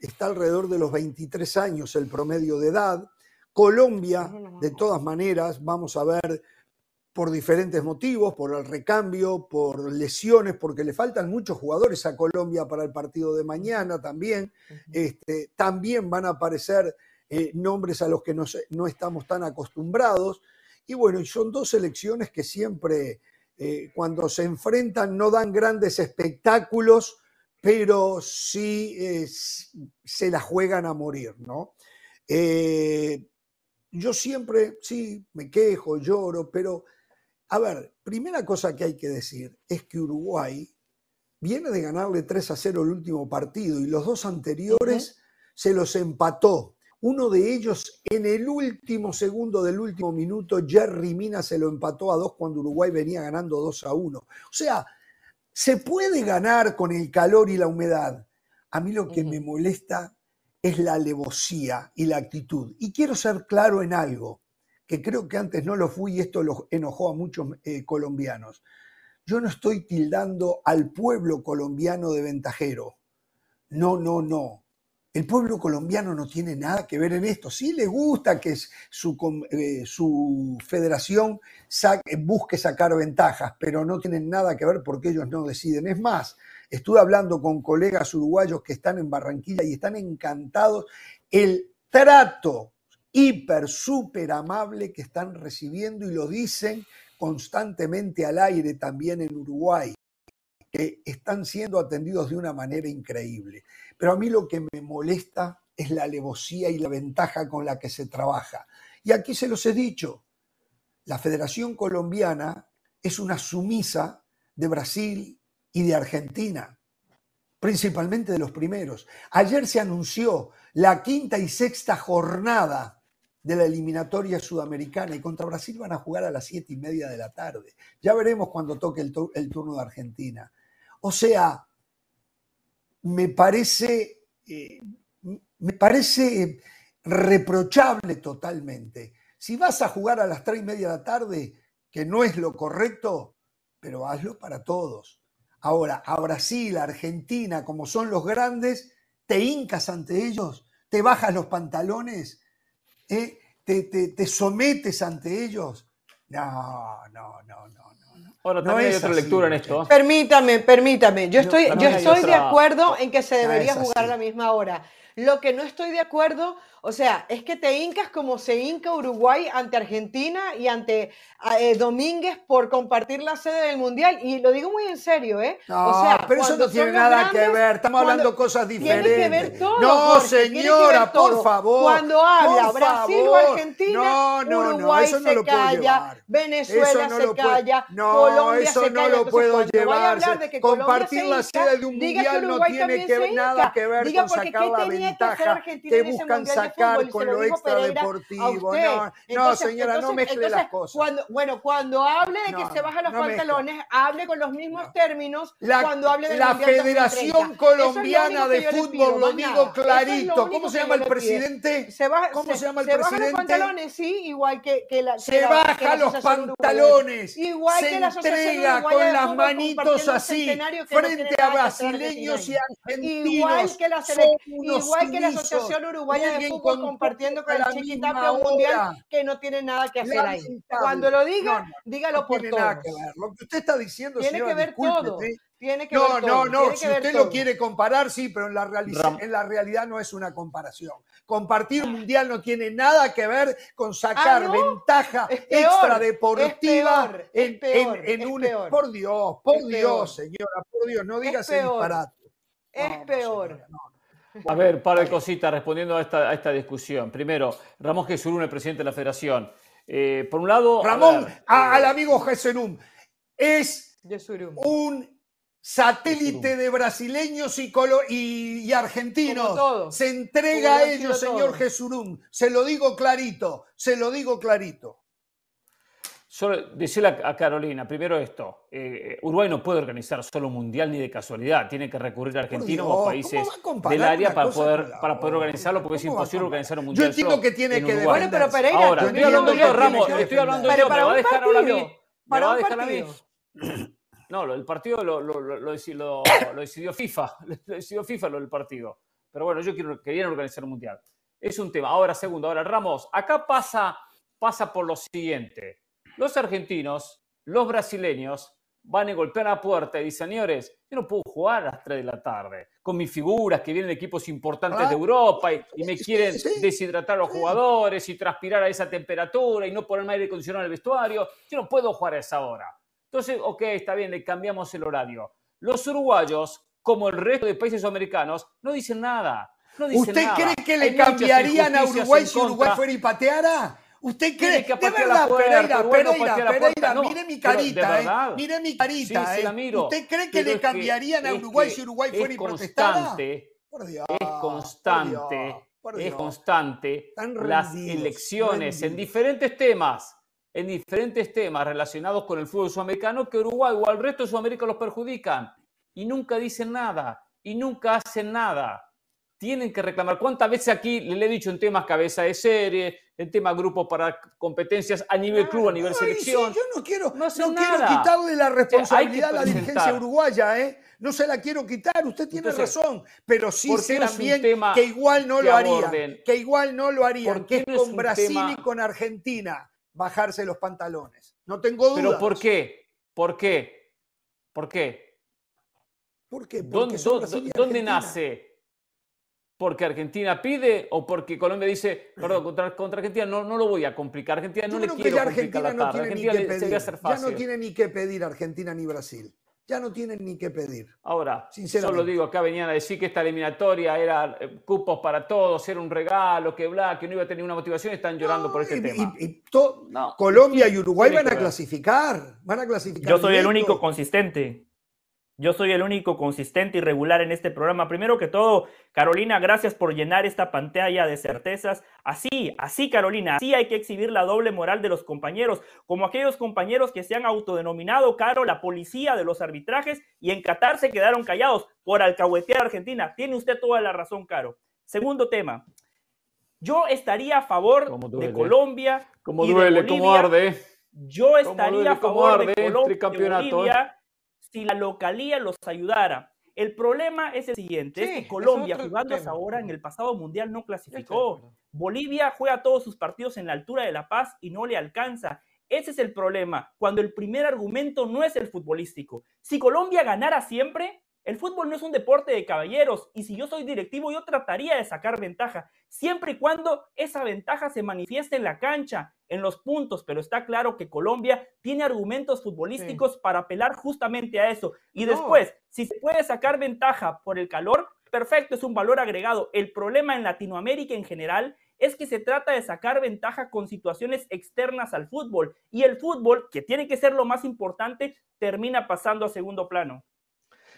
está alrededor de los 23 años el promedio de edad. Colombia, de todas maneras, vamos a ver por diferentes motivos, por el recambio, por lesiones, porque le faltan muchos jugadores a Colombia para el partido de mañana también. Este, también van a aparecer eh, nombres a los que no, no estamos tan acostumbrados. Y bueno, son dos selecciones que siempre, eh, cuando se enfrentan, no dan grandes espectáculos, pero sí eh, se la juegan a morir, ¿no? Eh, yo siempre, sí, me quejo, lloro, pero a ver, primera cosa que hay que decir es que Uruguay viene de ganarle 3 a 0 el último partido y los dos anteriores se los empató. Uno de ellos en el último segundo del último minuto, Jerry Mina se lo empató a dos cuando Uruguay venía ganando 2 a 1. O sea, se puede ganar con el calor y la humedad. A mí lo que me molesta es la alevosía y la actitud. Y quiero ser claro en algo, que creo que antes no lo fui y esto lo enojó a muchos eh, colombianos. Yo no estoy tildando al pueblo colombiano de ventajero. No, no, no. El pueblo colombiano no tiene nada que ver en esto. Sí le gusta que eh, su federación saque- busque sacar ventajas, pero no tienen nada que ver porque ellos no deciden. Es más, estuve hablando con colegas uruguayos que están en Barranquilla y están encantados el trato hiper, súper amable que están recibiendo y lo dicen constantemente al aire también en Uruguay están siendo atendidos de una manera increíble. Pero a mí lo que me molesta es la alevosía y la ventaja con la que se trabaja. Y aquí se los he dicho, la Federación Colombiana es una sumisa de Brasil y de Argentina, principalmente de los primeros. Ayer se anunció la quinta y sexta jornada de la eliminatoria sudamericana y contra Brasil van a jugar a las siete y media de la tarde. Ya veremos cuando toque el turno de Argentina. O sea, me parece, eh, me parece reprochable totalmente. Si vas a jugar a las tres y media de la tarde, que no es lo correcto, pero hazlo para todos. Ahora, a Brasil, a Argentina, como son los grandes, te hincas ante ellos, te bajas los pantalones, ¿eh? te, te- te sometes ante ellos. No, no, no, no. Ahora No también hay es otra así, lectura en esto. Permítame, permítame. Yo No, estoy, yo también hay estoy de otra- acuerdo en que se No debería es jugar a la misma hora. Lo que no estoy de acuerdo, o sea, es que te hincas como se hinca Uruguay ante Argentina y ante eh, Domínguez por compartir la sede del Mundial. Y lo digo muy en serio, ¿eh? No, o sea, pero eso no tiene nada que ver. Estamos hablando cosas diferentes. Tiene que ver todo. No, Jorge, señora, todo. por favor. Cuando habla por Brasil o. Argentina, No, no, no, Uruguay eso se lo calla. Venezuela se calla, No, Colombia eso se no calla. lo Entonces, puedo cuando vaya a llevar. hablar de que Colombia Compartir se la sede de un mundial no tiene que nada que ver Diga con sacar ¿qué la que ventaja que buscan sacar Fútbol? Con lo lo dijo extra Pereira a deportivo. usted. No, Entonces- señora, no mezcle entonces, las cosas. Cuando, bueno, cuando hable de que No, se bajan los no mezcle. pantalones, hable con los mismos términos La, cuando hable de la Federación Colombiana de Fútbol, lo digo clarito. ¿Cómo se llama el presidente? Se baja, ¿Cómo se llama el se bajan los presidente? pantalones, sí, igual que, que la. Se baja los pantalones, Igual que la entrega con las manitos así frente a brasileños y argentinos. Igual que la, sele- Son unos igual que la. Asociación Uruguaya de Fútbol con compartiendo con el Chiquitapia mundial que no tiene nada que hacer ahí. Cuando lo diga, No, no, dígalo no por tiene todos. nada que ver. Lo que usted está diciendo, Tiene señora, que ver todo. Tiene que No, ver no, todo. no. tiene Si que ver usted todo. lo quiere comparar, sí, pero en la, en la realidad no es una comparación. Compartir un mundial no tiene nada que ver con sacar Ah, ¿no? ventaja Es peor, extra es deportiva peor, es en, peor, en- un. peor. Por Dios, por Es Dios, peor. señora, por Dios, no diga Es ese peor. disparate. Es No, no, peor. no. A ver, par de cositas respondiendo a esta, a esta discusión. Primero, Ramón Jesús, el presidente de la federación. Eh, por un lado. Ramón, ver, al eh, amigo Jesenum, es un satélite de brasileños y, colo- y- y argentinos. Se entrega a ellos, señor. Jesurum. Se lo digo clarito, se lo digo clarito. Solo decirle a Carolina, primero esto, eh, Uruguay no puede organizar solo un mundial ni de casualidad, tiene que recurrir a Argentina Dios, o ¿cómo países del área para poder, la para poder organizarlo porque es ¿Cómo va a imposible organizar un Yo mundial entiendo solo que tiene en que. Bueno, pero Pereira, Ahora, estoy hablando yo, Ramos, estoy hablando Pero yo, para me va a dejar ahora a mí. partido, Me para va a un dejar a mí. partido. No, lo del partido lo, lo- lo- lo deci- lo- decidió FIFA, lo decidió FIFA lo del partido. Pero bueno, yo quiero, querían organizar un mundial. Es un tema. Ahora, segundo, ahora Ramos, acá pasa, pasa por lo siguiente. Los argentinos, los brasileños, van y golpean la puerta y dicen, señores, yo no puedo jugar a las 3 de la tarde con mis figuras que vienen de equipos importantes Ah, de Europa y, y me quieren sí. deshidratar a los jugadores y transpirar a esa temperatura y no ponerme aire acondicionado en el vestuario. Yo no puedo jugar a esa hora. Entonces, ok, está bien, le cambiamos el horario. Los uruguayos, como el resto de países americanos, no dicen nada. No dicen ¿Usted nada. cree que le cambiarían a Uruguay si Uruguay fuera y pateara? ¿Usted cree? que De verdad, puerta, Pereira, Pereira, Pereira, no. mire mi carita, ¿eh? Mire mi carita, sí, ¿eh? la miro. ¿Usted cree que le es cambiarían a es Uruguay si Uruguay es fuera y protestara? constante, Por Dios, es por constante, Dios, por es Dios. constante Están las rendidos, elecciones en rendidos. diferentes temas, en diferentes temas relacionados con el fútbol sudamericano que Uruguay o al resto de Sudamérica los perjudican y nunca dicen nada y nunca hacen nada. Tienen que reclamar. ¿Cuántas veces aquí le he dicho en temas cabeza de serie, en temas grupos para competencias a nivel club, a nivel selección? sí, yo no quiero, No no quiero quitarle la responsabilidad a la dirigencia uruguaya, ¿eh? No se la quiero quitar, usted tiene Entonces, razón, pero sí ¿por qué sé también tema que igual no que lo aborden? que igual no lo harían, ¿Por que es con Brasil tema- y con Argentina bajarse los pantalones. No tengo dudas. ¿Pero por qué? ¿Por qué? ¿Por qué? ¿Por qué? Porque ¿Dónde, nace? ¿Porque Argentina pide o porque Colombia dice, perdón, contra, contra Argentina no, no lo voy a complicar? Argentina no le creo que quiero ya complicar Argentina la no tiene ni Argentina que le- se pedir. Ya no tiene ni que pedir Argentina ni Brasil. Ya no tienen ni que pedir. Ahora, Sinceramente. solo digo, acá venían a decir que esta eliminatoria era eh, cupos para todos, era un regalo, que bla, que no iba a tener una motivación, están llorando por este Y- tema. y- y to- No, Colombia y Uruguay van a que clasificar. Van a clasificar. Yo soy el único consistente. Yo soy el único consistente y regular en este programa. Primero que todo, Carolina, gracias por llenar esta pantalla de certezas. Así, así, Carolina, así hay que exhibir la doble moral de los compañeros, como aquellos compañeros que se han autodenominado, Caro, la policía de los arbitrajes y en Qatar se quedaron callados por alcahuetear a Argentina. Tiene usted toda la razón, Caro. Segundo tema. Yo estaría a favor de. Colombia. De duele, Bolivia. arde. Yo estaría duele, a favor arde, de Colombia si la localía los ayudara. El problema es el siguiente, Sí, es que es Colombia otro jugando hasta ahora en el pasado mundial no clasificó. Bolivia juega todos sus partidos en la altura de La Paz y no le alcanza. Ese es el problema, cuando el primer argumento no es el futbolístico. Si Colombia ganara siempre, el fútbol no es un deporte de caballeros y si yo soy directivo yo trataría de sacar ventaja, siempre y cuando esa ventaja se manifieste en la cancha, en los puntos, pero está claro que Colombia tiene argumentos futbolísticos para apelar justamente a eso. Y No. después, si se puede sacar ventaja por el calor, perfecto, es un valor agregado. El problema en Latinoamérica en general es que se trata de sacar ventaja con situaciones externas al fútbol y el fútbol, que tiene que ser lo más importante, termina pasando a segundo plano.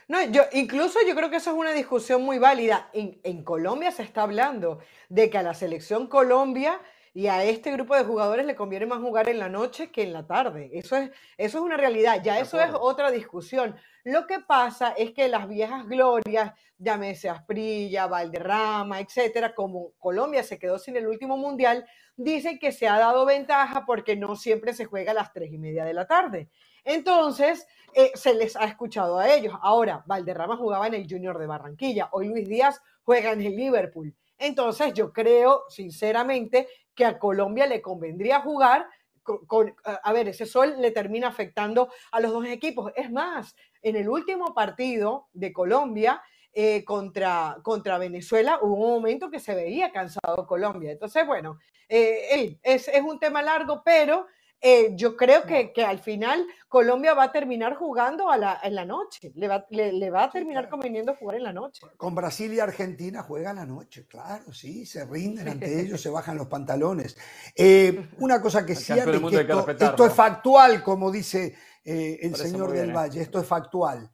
No, yo, incluso yo creo que eso es una discusión muy válida. En, en Colombia se está hablando de que a la selección Colombia y a este grupo de jugadores le conviene más jugar en la noche que en la tarde. Eso es, eso es una realidad. Ya eso es otra discusión. Lo que pasa es que las viejas glorias, llámese Asprilla, Valderrama, etcétera, como Colombia se quedó sin el último mundial, dicen que se ha dado ventaja porque no siempre se juega a las tres y media de la tarde. Entonces, eh, se les ha escuchado a ellos. Ahora, Valderrama jugaba en el Junior de Barranquilla, hoy Luis Díaz juega en el Liverpool. Entonces, yo creo, sinceramente, que a Colombia le convendría jugar con, a ver, ese sol le termina afectando a los dos equipos. Es más, en el último partido de Colombia eh, contra, contra Venezuela hubo un momento que se veía cansado Colombia. Entonces, bueno, eh, es, es un tema largo, pero eh, yo creo que, que, al final Colombia va a terminar jugando a la, en la noche, le va, le, va a terminar conveniendo jugar en la noche. Con Brasil y Argentina juega en la noche, claro, sí, se rinden ante ellos, se bajan los pantalones. Eh, una cosa que sí, esto, esto, es factual, como dice eh, el señor del Valle, esto es factual.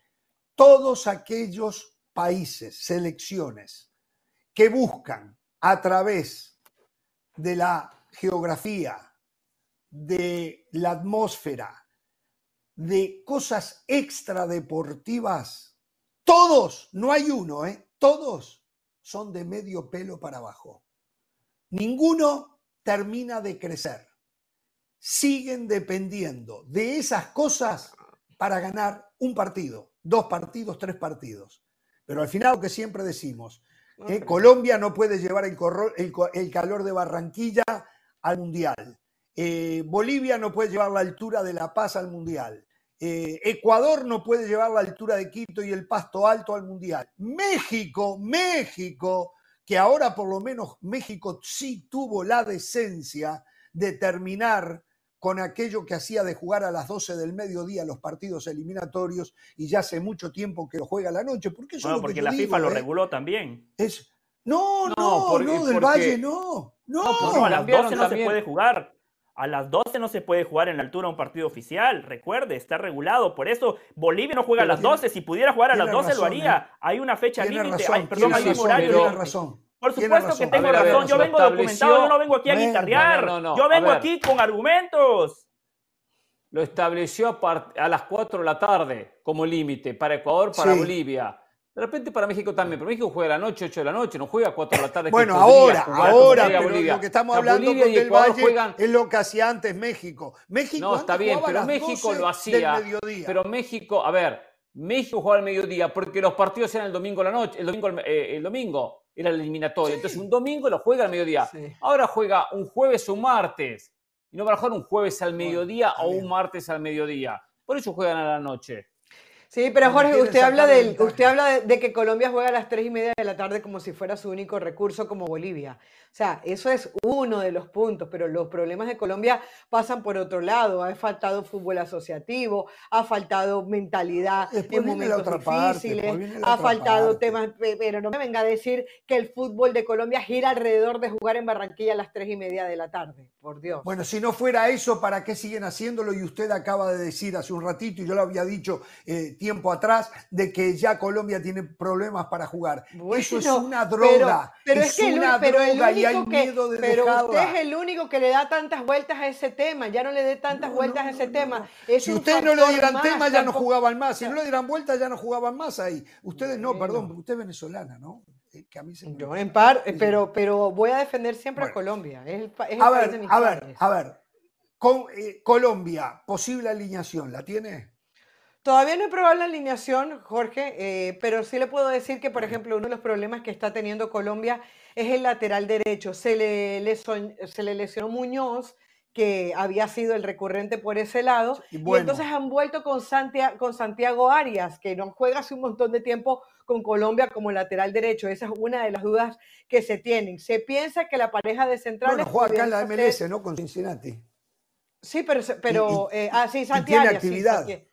Todos aquellos países, selecciones, que buscan a través de la geografía, de la atmósfera, de cosas extradeportivas, todos, no hay uno, ¿eh? todos son de medio pelo para abajo. Ninguno termina de crecer. Siguen dependiendo de esas cosas para ganar un partido, dos partidos, tres partidos. Pero al final lo que siempre decimos, ¿eh? Colombia no puede llevar el, el calor de Barranquilla al Mundial. Eh, Bolivia no puede llevar la altura de La Paz al Mundial. Eh, Ecuador no puede llevar la altura de Quito y el Pasto Alto al Mundial. México, México, que ahora por lo menos México sí tuvo la decencia de terminar con aquello que hacía de jugar a las 12 del mediodía los partidos eliminatorios y ya hace mucho tiempo que lo juega a la noche. Porque, eso porque la FIFA lo ¿eh? reguló también. Es, no, no, no, del Valle no. No, a las 12 no se puede jugar. A las 12 no se puede jugar en la altura un partido oficial. Recuerde, está regulado. Por eso Bolivia no juega a las 12. Si pudiera jugar a las 12 lo haría. ¿eh? Hay una fecha límite. Perdón, hay un horario. Razón. Por supuesto que tengo razón. yo vengo documentado. Yo no vengo aquí a guitarrear. yo vengo aquí con argumentos. Lo estableció a, las 4 de la tarde como límite para Ecuador, para Bolivia. De repente para México también, pero México juega a la noche, 8 de la noche, no juega a 4 de la tarde. bueno, ahora, ahora, pero lo que estamos hablando con el Valle es lo que hacía antes México. México no, está bien, pero México lo hacía. Pero México, a ver, México jugaba al mediodía porque los partidos eran el domingo a la noche, el domingo, eh, el domingo era el eliminatorio. Entonces un domingo lo juega al mediodía. Ahora juega un jueves o un martes. Y no va a jugar un jueves al mediodía o un martes al mediodía. Por eso juegan a la noche. Sí, pero Jorge, usted habla, del, usted habla de, que Colombia juega a las tres y media de la tarde como si fuera su único recurso como Bolivia. O sea, eso es uno de los puntos, pero los problemas de Colombia pasan por otro lado. Ha faltado fútbol asociativo, ha faltado mentalidad en momentos difíciles, ha faltado temas, pero no me venga a decir que el fútbol de Colombia gira alrededor de jugar en Barranquilla a las tres y media de la tarde, por Dios. Bueno, si no fuera eso, ¿para qué siguen haciéndolo? Y usted acaba de decir hace un ratito, y yo lo había dicho eh, tiempo atrás, de que ya Colombia tiene problemas para jugar. eso es una droga. Pero, es, que una droga pero usted es el único que le da tantas vueltas a ese tema, ya no le dé tantas vueltas a ese tema. si ustedes no le dieran tema, ya no jugaban más. Si no le dieran vueltas, ya no jugaban más ahí. Ustedes no, perdón, usted es venezolana, ¿no? Que a mí se Yo en par, pero, pero voy a defender siempre a Colombia. Es a, ver, a ver, a ver, Con, eh, Colombia, posible alineación, ¿la tiene? Todavía no he probado la alineación, Jorge, eh, pero sí le puedo decir que, por ejemplo, uno de los problemas que está teniendo Colombia es el lateral derecho. Se le, se le lesionó Muñoz, que había sido el recurrente por ese lado, y, entonces han vuelto con, con Santiago Arias, que no juega hace un montón de tiempo con Colombia como lateral derecho. Esa es una de las dudas que se tienen. Se piensa que la pareja de centrales... Bueno, juega acá en la MLS, ¿no? Con Cincinnati. Sí, pero... pero eh, ah, sí, Santiago. Tiene actividad. Sí,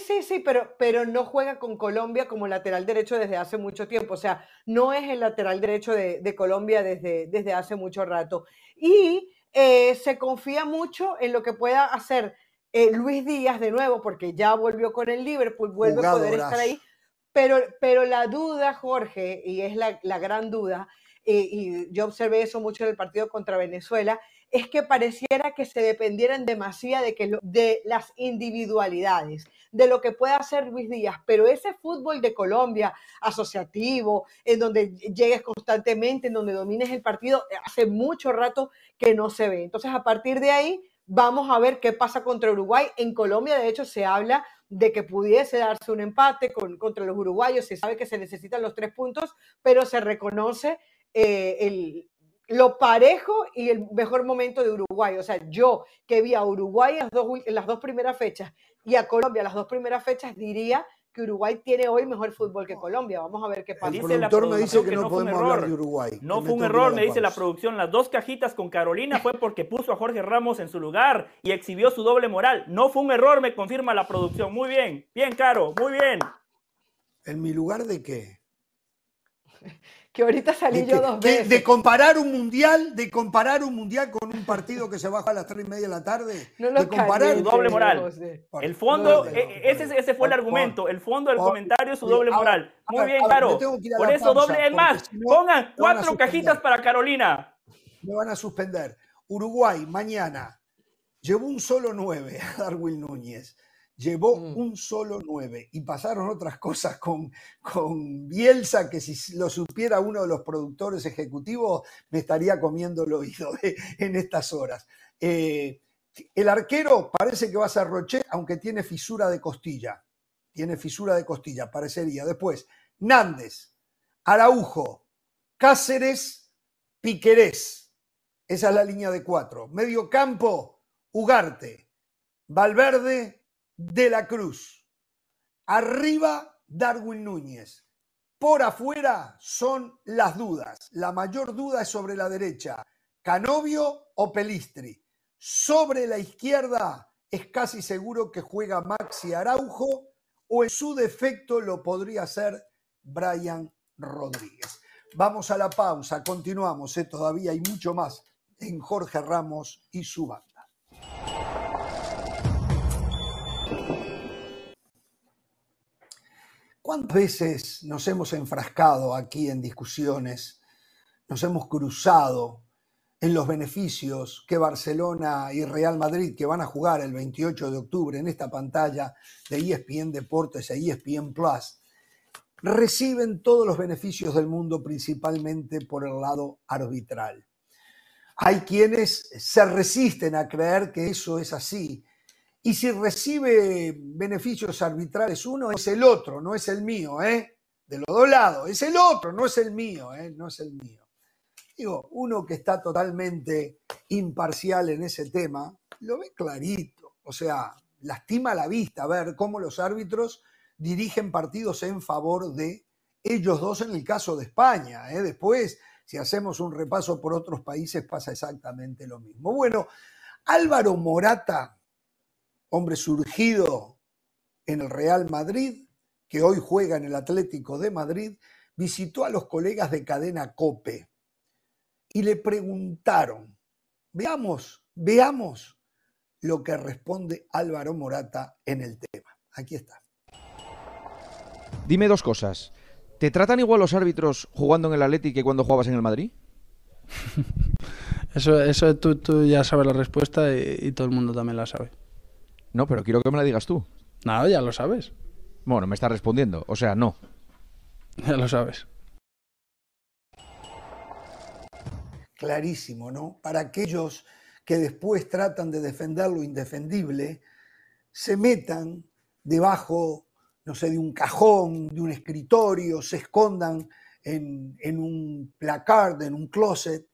sí, sí, pero, pero no juega con Colombia como lateral derecho desde hace mucho tiempo. O sea, no es el lateral derecho de, Colombia desde, desde hace mucho rato. Y eh, se confía mucho en lo que pueda hacer eh, Luis Díaz de nuevo, porque ya volvió con el Liverpool, vuelve a poder estar ahí. Pero, pero la duda, Jorge, y es la, gran duda, eh, y yo observé eso mucho en el partido contra Venezuela, es que pareciera que se dependieran demasiado de, que de las individualidades de lo que puede hacer Luis Díaz, pero ese fútbol de Colombia asociativo, en donde llegues constantemente, en donde domines el partido, hace mucho rato que no se ve. Entonces, a partir de ahí, vamos a ver qué pasa contra Uruguay. En Colombia, de hecho, se habla de que pudiese darse un empate contra los uruguayos, se sabe que se necesitan los tres puntos, pero se reconoce eh, el, lo parejo y el mejor momento de Uruguay. O sea, yo que vi a Uruguay en las dos, en las dos primeras fechas y a Colombia las dos primeras fechas, diría que Uruguay tiene hoy mejor fútbol que Colombia. Vamos a ver qué pasa. El productor me dice que no podemos hablar de Uruguay. No fue un error, me dice la producción. Las dos cajitas con Carolina fue porque puso a Jorge Ramos en su lugar y exhibió su doble moral. No fue un error, me confirma la producción. Muy bien, bien, Caro, muy bien. ¿En mi lugar de qué? Que ahorita salí De, yo dos de- veces. de comparar un mundial, de comparar un mundial con un partido que se baja a las tres y media de la tarde. No lo de comparar Su doble moral. El fondo, No, no, eh, ese, ese fue el argumento. El fondo del comentario es su doble moral. Muy bien, a Por eso doble. Es más, pongan cuatro cajitas para Carolina. me van a suspender. Uruguay, mañana, llevó un solo 9 a Darwin Núñez. Llevó Mm. un solo 9 y pasaron otras cosas con, con Bielsa que si lo supiera uno de los productores ejecutivos me estaría comiendo el oído en estas horas. Eh, el arquero parece que va a ser Roche, aunque tiene fisura de costilla. Tiene fisura de costilla, parecería. Después, Nández, Araujo, Cáceres, Piquerés. Esa es la línea de cuatro. Medio campo, Ugarte, Valverde, De la Cruz. Arriba, Darwin Núñez. Por afuera son las dudas. La mayor duda es sobre la derecha, Canovio o Pelistri. Sobre la izquierda es casi seguro que juega Maxi Araujo o en su defecto lo podría hacer Brian Rodríguez. Vamos a la pausa, continuamos, ¿eh? todavía hay mucho más en Jorge Ramos y su banda. ¿Cuántas veces nos hemos enfrascado aquí en discusiones, nos hemos cruzado en los beneficios que Barcelona y Real Madrid, que van a jugar el 28 de octubre en esta pantalla de ESPN Deportes e ESPN Plus, reciben todos los beneficios del mundo principalmente por el lado arbitral? Hay quienes se resisten a creer que eso es así. Y si recibe beneficios arbitrales uno, es el otro, no es el mío, ¿eh? De los dos lados, es el otro, no es el mío, ¿eh? No es el mío. Digo, uno que está totalmente imparcial en ese tema, lo ve clarito. O sea, lastima la vista ver cómo los árbitros dirigen partidos en favor de ellos dos en el caso de España. ¿eh? Después, si hacemos un repaso por otros países, pasa exactamente lo mismo. Bueno, Álvaro Morata, hombre surgido en el Real Madrid, que hoy juega en el Atlético de Madrid, visitó a los colegas de cadena Cope y le preguntaron, veamos, veamos lo que responde Álvaro Morata en el tema. Aquí está. Dime dos cosas. ¿Te tratan igual los árbitros jugando en el Atlético que cuando jugabas en el Madrid? Eso, eso tú, tú ya sabes la respuesta y, y todo el mundo también la sabe. No, pero quiero que me la digas tú. No, ya lo sabes. Bueno, me estás respondiendo. O sea, no. Ya lo sabes. Clarísimo, ¿no? Para aquellos que después tratan de defender lo indefendible, se metan debajo, no sé, de un cajón, de un escritorio, se escondan en, en un placard, en un closet,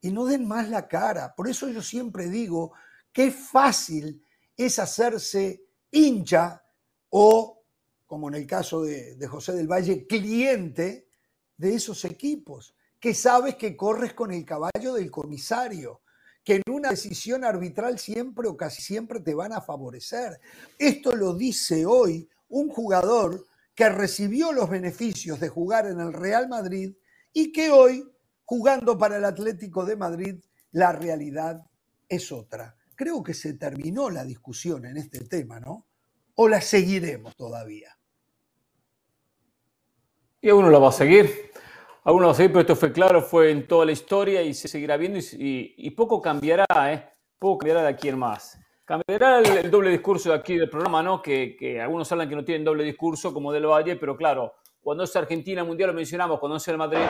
y no den más la cara. Por eso yo siempre digo que fácil es hacerse hincha o, como en el caso de, José del Valle, cliente de esos equipos, que sabes que corres con el caballo del comisario, que en una decisión arbitral siempre o casi siempre te van a favorecer. Esto lo dice hoy un jugador que recibió los beneficios de jugar en el Real Madrid y que hoy, jugando para el Atlético de Madrid, la realidad es otra. Creo que se terminó la discusión en este tema, ¿no? ¿O la seguiremos todavía? Y uno la va a seguir. Algunos va a seguir, pero esto fue claro, fue en toda la historia y se seguirá viendo y, poco cambiará, ¿eh? Poco cambiará de aquí en más. Cambiará el, doble discurso de aquí del programa, ¿no? Que, algunos hablan que no tienen doble discurso como del Valle, pero claro, cuando es Argentina Mundial lo mencionamos, cuando es el Madrid.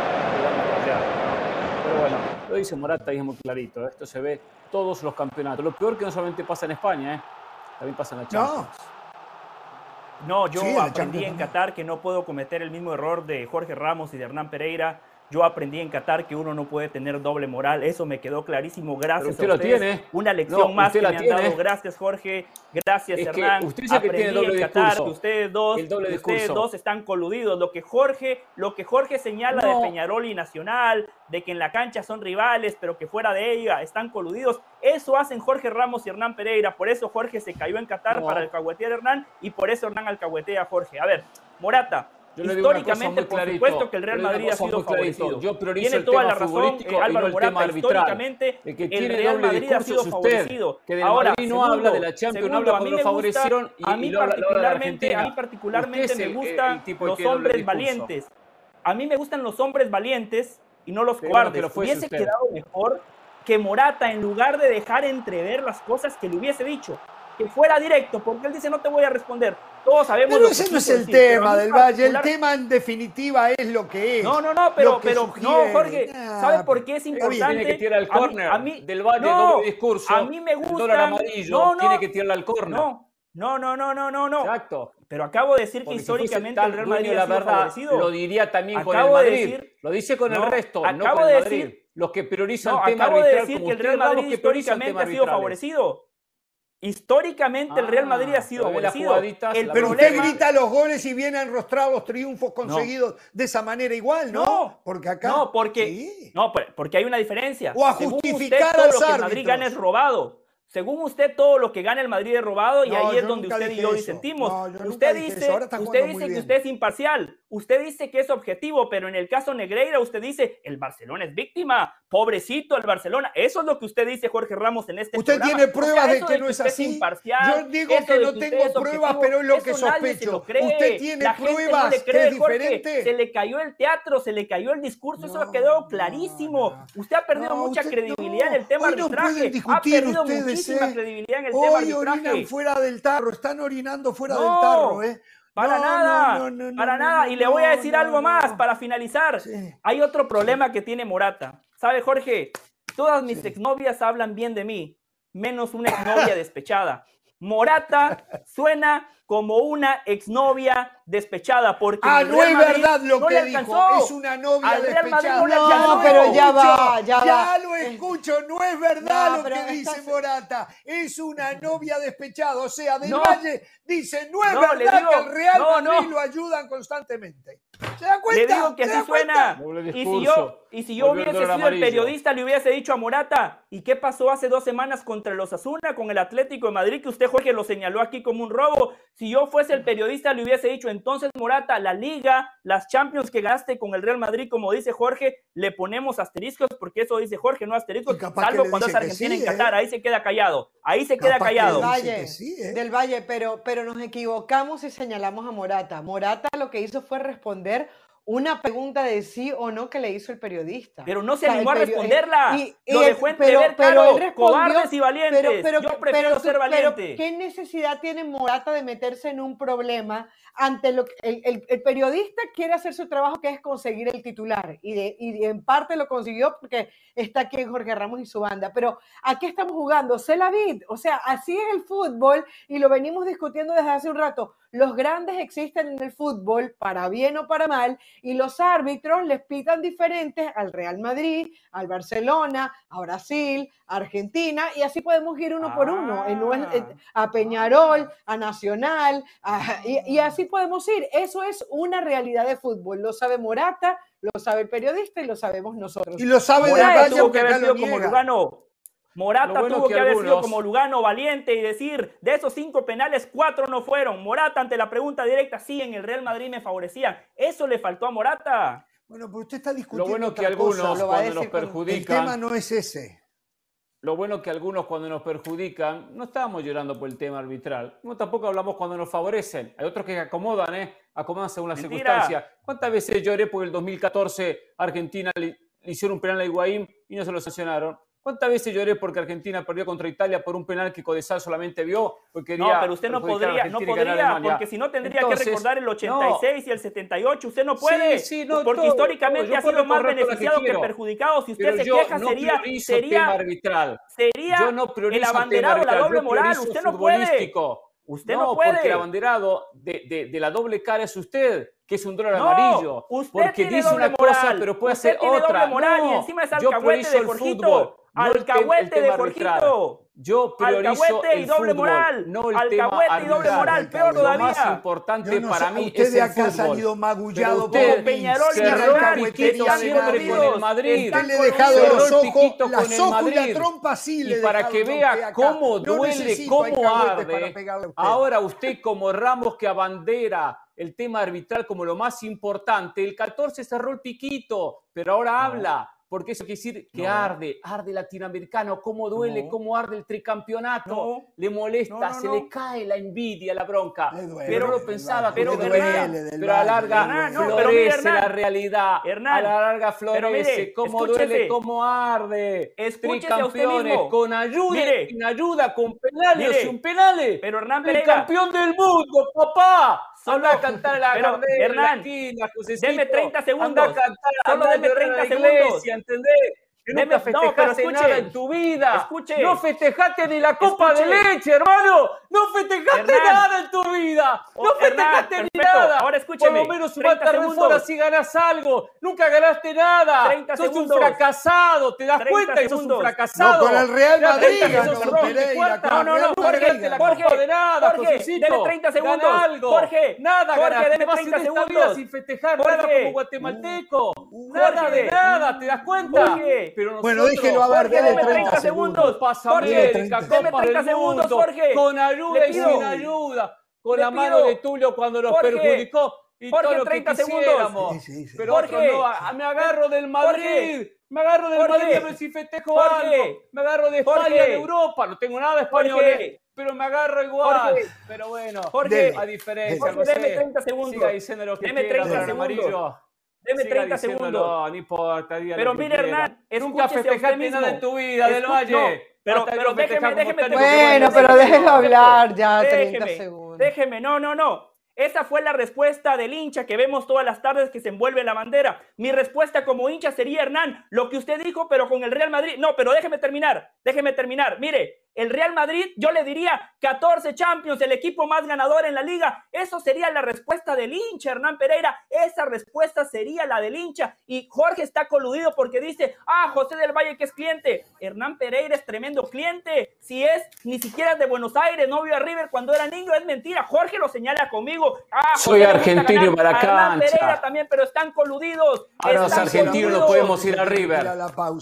Pero bueno, lo dice Morata y es muy clarito. ¿eh? Esto se ve todos los campeonatos. Lo peor que no solamente pasa en España, ¿eh? también pasa en la Champions. No, yo Sí, aprendí en Qatar que no puedo cometer el mismo error de Jorge Ramos y de Hernán Pereira. Yo aprendí en Qatar que uno no puede tener doble moral. Eso me quedó clarísimo. Gracias usted a lo ustedes. tiene. Una No, lección más que me han dado. Gracias, Jorge. Gracias, Es que Hernán. usted dice que tiene Aprendí doble en Qatar discurso. que ustedes dos, ustedes discurso. dos están coludidos. Lo que Jorge, lo que Jorge señala No. de Peñarol y Nacional, de que en la cancha son rivales, pero que fuera de ella están coludidos. Eso hacen Jorge Ramos y Hernán Pereira. Por eso Jorge se cayó en Qatar No. para alcahuetear a Hernán y por eso Hernán alcahuetea a Jorge. A ver, Morata. Yo Históricamente, por clarito, supuesto que el Real Madrid ha sido favorecido. Yo priorizo Tiene el toda tema la razón, eh, no Álvaro el Morata, históricamente El que el Real Madrid ha sido usted, favorecido. que del Ahora, Madrid no segundo, habla de la Champions, segundo, habla a cuando mí lo favorecieron y- a mí particularmente, a mí particularmente me gustan que los hombres valientes. A mí me gustan los hombres valientes y no los cobardes. Hubiese quedado mejor que Morata, en lugar de dejar entrever las cosas que le hubiese dicho, que fuera directo, porque él dice no te voy a responder. Todos sabemos Pero lo que ese no es el decir, tema del Valle. El tema en definitiva es lo que es. no, no, no, pero, no. Jorge, Nah, ¿sabe por qué es importante? Tiene que tirar al A mí- córner. a mí- del Valle, no, doble discurso. A mí me El gusta. dólar amarillo no, no, tiene que tirarle al córner. No, no, no, no, no, no, no. Exacto. Pero acabo de decir que Porque históricamente el Real Madrid de ha la sido verdad, favorecido. lo diría también con el Acabo de Madrid. decir- lo dice con No, el resto, no acabo con de el Madrid. decir- los que priorizan No, el tema acabo de arbitral decir como que el Real Madrid históricamente ha sido favorecido. Históricamente el Real Madrid ha sido pero ve las favorecido. jugaditas, El la Pero usted grita los goles y viene a enrostrar los triunfos conseguidos de esa manera igual, ¿no? No, porque acá. No, porque, no, por- porque hay una diferencia. O a Según justificar usted, todo a lo los que el Madrid gana es robado. Según usted, todo lo que gana el Madrid es robado y No, ahí es donde usted y yo eso. disentimos. No, yo nunca usted dice, usted dice que usted es imparcial. Usted dice que es objetivo, pero en el caso Negreira usted dice el Barcelona es víctima. Pobrecito el Barcelona. Eso es lo que usted dice, Jorge Ramos, en este Usted programa. tiene O sea, pruebas de que no es así. Yo digo que no tengo pruebas, pero es lo que lo sospecho. Usted tiene La no pruebas que cree, es Jorge. diferente. Se le cayó el teatro, se le cayó el discurso, eso quedó clarísimo. Usted ha perdido No, mucha usted credibilidad en el tema Hoy no arbitraje. ha perdido ustedes, muchísima ¿eh? credibilidad en el tema Hoy orinan arbitraje. fuera del tarro, están orinando fuera del No, tarro, ¿eh? Para No, nada, no, no, no, para nada. y le voy a decir algo más para finalizar. Hay otro problema que tiene Morata. ¿Sabe, Jorge? Todas mis exnovias hablan bien de mí, menos una exnovia despechada. Morata suena como una exnovia despechada porque Ah, no es Madrid verdad lo no que dijo. Es una novia Al despechada. no No, pero ya va, ya va. lo escucho, no es verdad No, lo que dice estás- Morata. Es una novia despechada. O sea, Del No. Valle dice, no es verdad digo, que el Real no, Madrid no. lo ayudan constantemente. ¿Se dan Le cuenta? digo que ¿Se así suena. Y si yo, y si yo hubiese sido el periodista, le hubiese dicho a Morata, ¿y qué pasó hace dos semanas contra los Asuna con el Atlético de Madrid, que usted, Jorge, lo señaló aquí como un robo? Si yo fuese el periodista, le hubiese dicho, entonces, Morata, la Liga, las Champions que ganaste con el Real Madrid, como dice Jorge, le ponemos asteriscos, porque eso dice Jorge, no asteriscos, salvo le cuando es Argentina sí, en Qatar, ¿eh? ahí se queda callado, ahí se queda Capaz callado. Valle, sí, ¿eh? del Valle, pero, pero nos equivocamos y señalamos a Morata. Morata lo que hizo fue responder una pregunta de sí o no que le hizo el periodista. Pero no se O sea, animó a el responderla. y- y Lo el- dejó pero- entrever, pero claro, cobardes y valientes. pero- pero- Yo prefiero pero- ser pero valiente. ¿Qué necesidad tiene Morata de meterse en un problema ante lo que el, el- el periodista quiere hacer su trabajo, que es conseguir el titular? Y, de- y en parte lo consiguió porque está aquí Jorge Ramos y su banda. Pero aquí estamos jugando, c'est la vid. O sea, así es el fútbol y lo venimos discutiendo desde hace un rato. Los grandes existen en el fútbol, para bien o para mal, y los árbitros les pitan diferentes al Real Madrid, al Barcelona, a Brasil, a Argentina, y así podemos ir uno por uno, en- a Peñarol, a Nacional, a- y, y así podemos ir. Eso es una realidad de fútbol. Lo sabe Morata, lo sabe el periodista y lo sabemos nosotros. Y lo sabe Morata tuvo que haber lo sido como. Lugano. Morata Lo bueno tuvo que que, haber sido como Lugano, valiente y decir, de esos cinco penales, cuatro no fueron. Morata ante la pregunta directa, sí, en el Real Madrid me favorecían. Eso le faltó a Morata. Bueno, pero usted está Lo discutiendo bueno que cosa. algunos Lo va a cuando nos cuando- El tema perjudican, no es ese. Lo bueno que algunos cuando nos perjudican, no estábamos llorando por el tema arbitral, no tampoco hablamos cuando nos favorecen. Hay otros que acomodan, ¿eh? Acomodan según las circunstancias. ¿Cuántas veces lloré porque el 2014 Argentina le, le hicieron un penal a Higuaín y no se lo sancionaron? ¿Cuántas veces lloré porque Argentina perdió contra Italia por un penal que Codesal solamente vio? Porque No, pero usted no podría, no podría, porque si no tendría Entonces, que recordar el no, 86 y el 78. Usted no puede, Sí, sí, no, porque todo, históricamente ha sido más que beneficiado que, perjudicado. Si usted Pero se queja, no sería, sería, arbitral. sería Yo no priorizo el abanderado de la doble moral. Usted no puede. Usted no, porque puede. el abanderado de, de- de la doble cara es usted, que es un dólar No, amarillo. usted porque dice una cosa, pero puede Usted hacer tiene otra. doble moral y No, encima es yo alcahuete de el fútbol, no Alcahuete de. Jorgito. Yo priorizo Alcahuete y el doble fútbol, moral. no el tema Alcahuete y doble moral, peor Lo más todavía. importante no para sé, mí ustedes es de el acá fútbol. salido magullados Pero usted por Peñarol y cerró piquito siempre con el Madrid. están le he dejado Cerró los ojos, las el ojos y la trompa sí le Y para que vea cómo duele, cómo arde. usted. Ahora usted como Ramos que abandera el tema arbitral como lo más importante, el 14 cerró el piquito, pero ahora habla. Porque eso quiere decir que No. arde, arde latinoamericano, cómo duele, No. cómo arde el tricampeonato, No. le molesta, se le cae la envidia, la bronca. Duele, pero no lo pensaba duele del pero a la larga Hernán, florece pero Hernán, la realidad, Hernán, a la larga pero florece, mire, cómo escúchese. duele, cómo arde. Tricampeones, con ayuda, Mire. sin ayuda, con penales, Mire. sin penales. Pero Hernán el campeón del mundo, papá. Solo- a cantar a la pero, Gardel, Hernán, la esquina, deme 30 segundos. Anda a cantar, Solo deme llorar a 30 la iglesia, segundos. ¿entendés? Nunca no, pero festejaste escuche. nada en tu vida. Escuche. No festejaste ni la copa Escuche. de leche, hermano. No festejaste Hernán. nada en tu vida. Oh, No Hernán, festejaste ni perfecto. nada. Ahora escúcheme. Por lo menos 30 sumate a segundos. Reforma si ganas algo. Nunca ganaste nada. 30 Sos segundos. un fracasado. ¿Te das 30 cuenta que sos un segundos. fracasado? No, con el Real ¿Te das Madrid No, no, no, Jorge. Jorge, copa de nada, Jorge, deme 30 segundos. Gana algo. Jorge, nada Jorge, ganaste. Vas 30 en esta vida segundos. sin festejar nada Jorge. como guatemalteco. Nada Jorge. de nada, ¿te das cuenta? Jorge. Pero Bueno, nosotros- déjelo hablar, Jorge, deme 30 30 segundos. Copas Jorge, América, deme Copas 30 del segundos, Mundo, Jorge. con ayuda y sin ayuda, con la mano de Tulio cuando nos Jorge. perjudicó y Jorge, todo lo que 30 segundos. quisiéramos. Sí, sí, sí. Pero Jorge. otros no, me agarro del Madrid, me agarro del Jorge. Madrid a ver si festejo algo, me agarro de España, de Europa, no tengo nada español, pero me agarro igual. Pero bueno, Jorge. a diferencia, Jorge, deme 30 segundos. siga diciendo lo que Deme quiera, 30 don segundos. Deme Siga 30 diciéndolo, segundos. No importa, Pero mire. Hernán, Nunca escúchese a usted festejaste mismo. nada en tu vida, del Escu- Valle. no, pero, pero déjeme, déjeme terminar. Bueno, pero déjelo hablar ya, Déjeme, 30 segundos. Déjeme, no, no, no. Esa fue la respuesta del hincha que vemos todas las tardes que se envuelve la bandera. Mi respuesta como hincha sería, Hernán, lo que usted dijo, pero con el Real Madrid. No, pero déjeme terminar, déjeme terminar. Mire, el Real Madrid, yo le diría 14 Champions, el equipo más ganador en la liga. Eso sería la respuesta del hincha, Hernán Pereira. Esa respuesta sería la del hincha. Y Jorge está coludido porque dice, ah, José del Valle que es cliente. Hernán Pereira es tremendo cliente. Si es ni siquiera es de Buenos Aires, no vio a River cuando era niño, es mentira. Jorge lo señala conmigo. Ah, Soy José argentino para Hernán. Pereira también, pero están coludidos. Ahora los argentinos no podemos ir a River.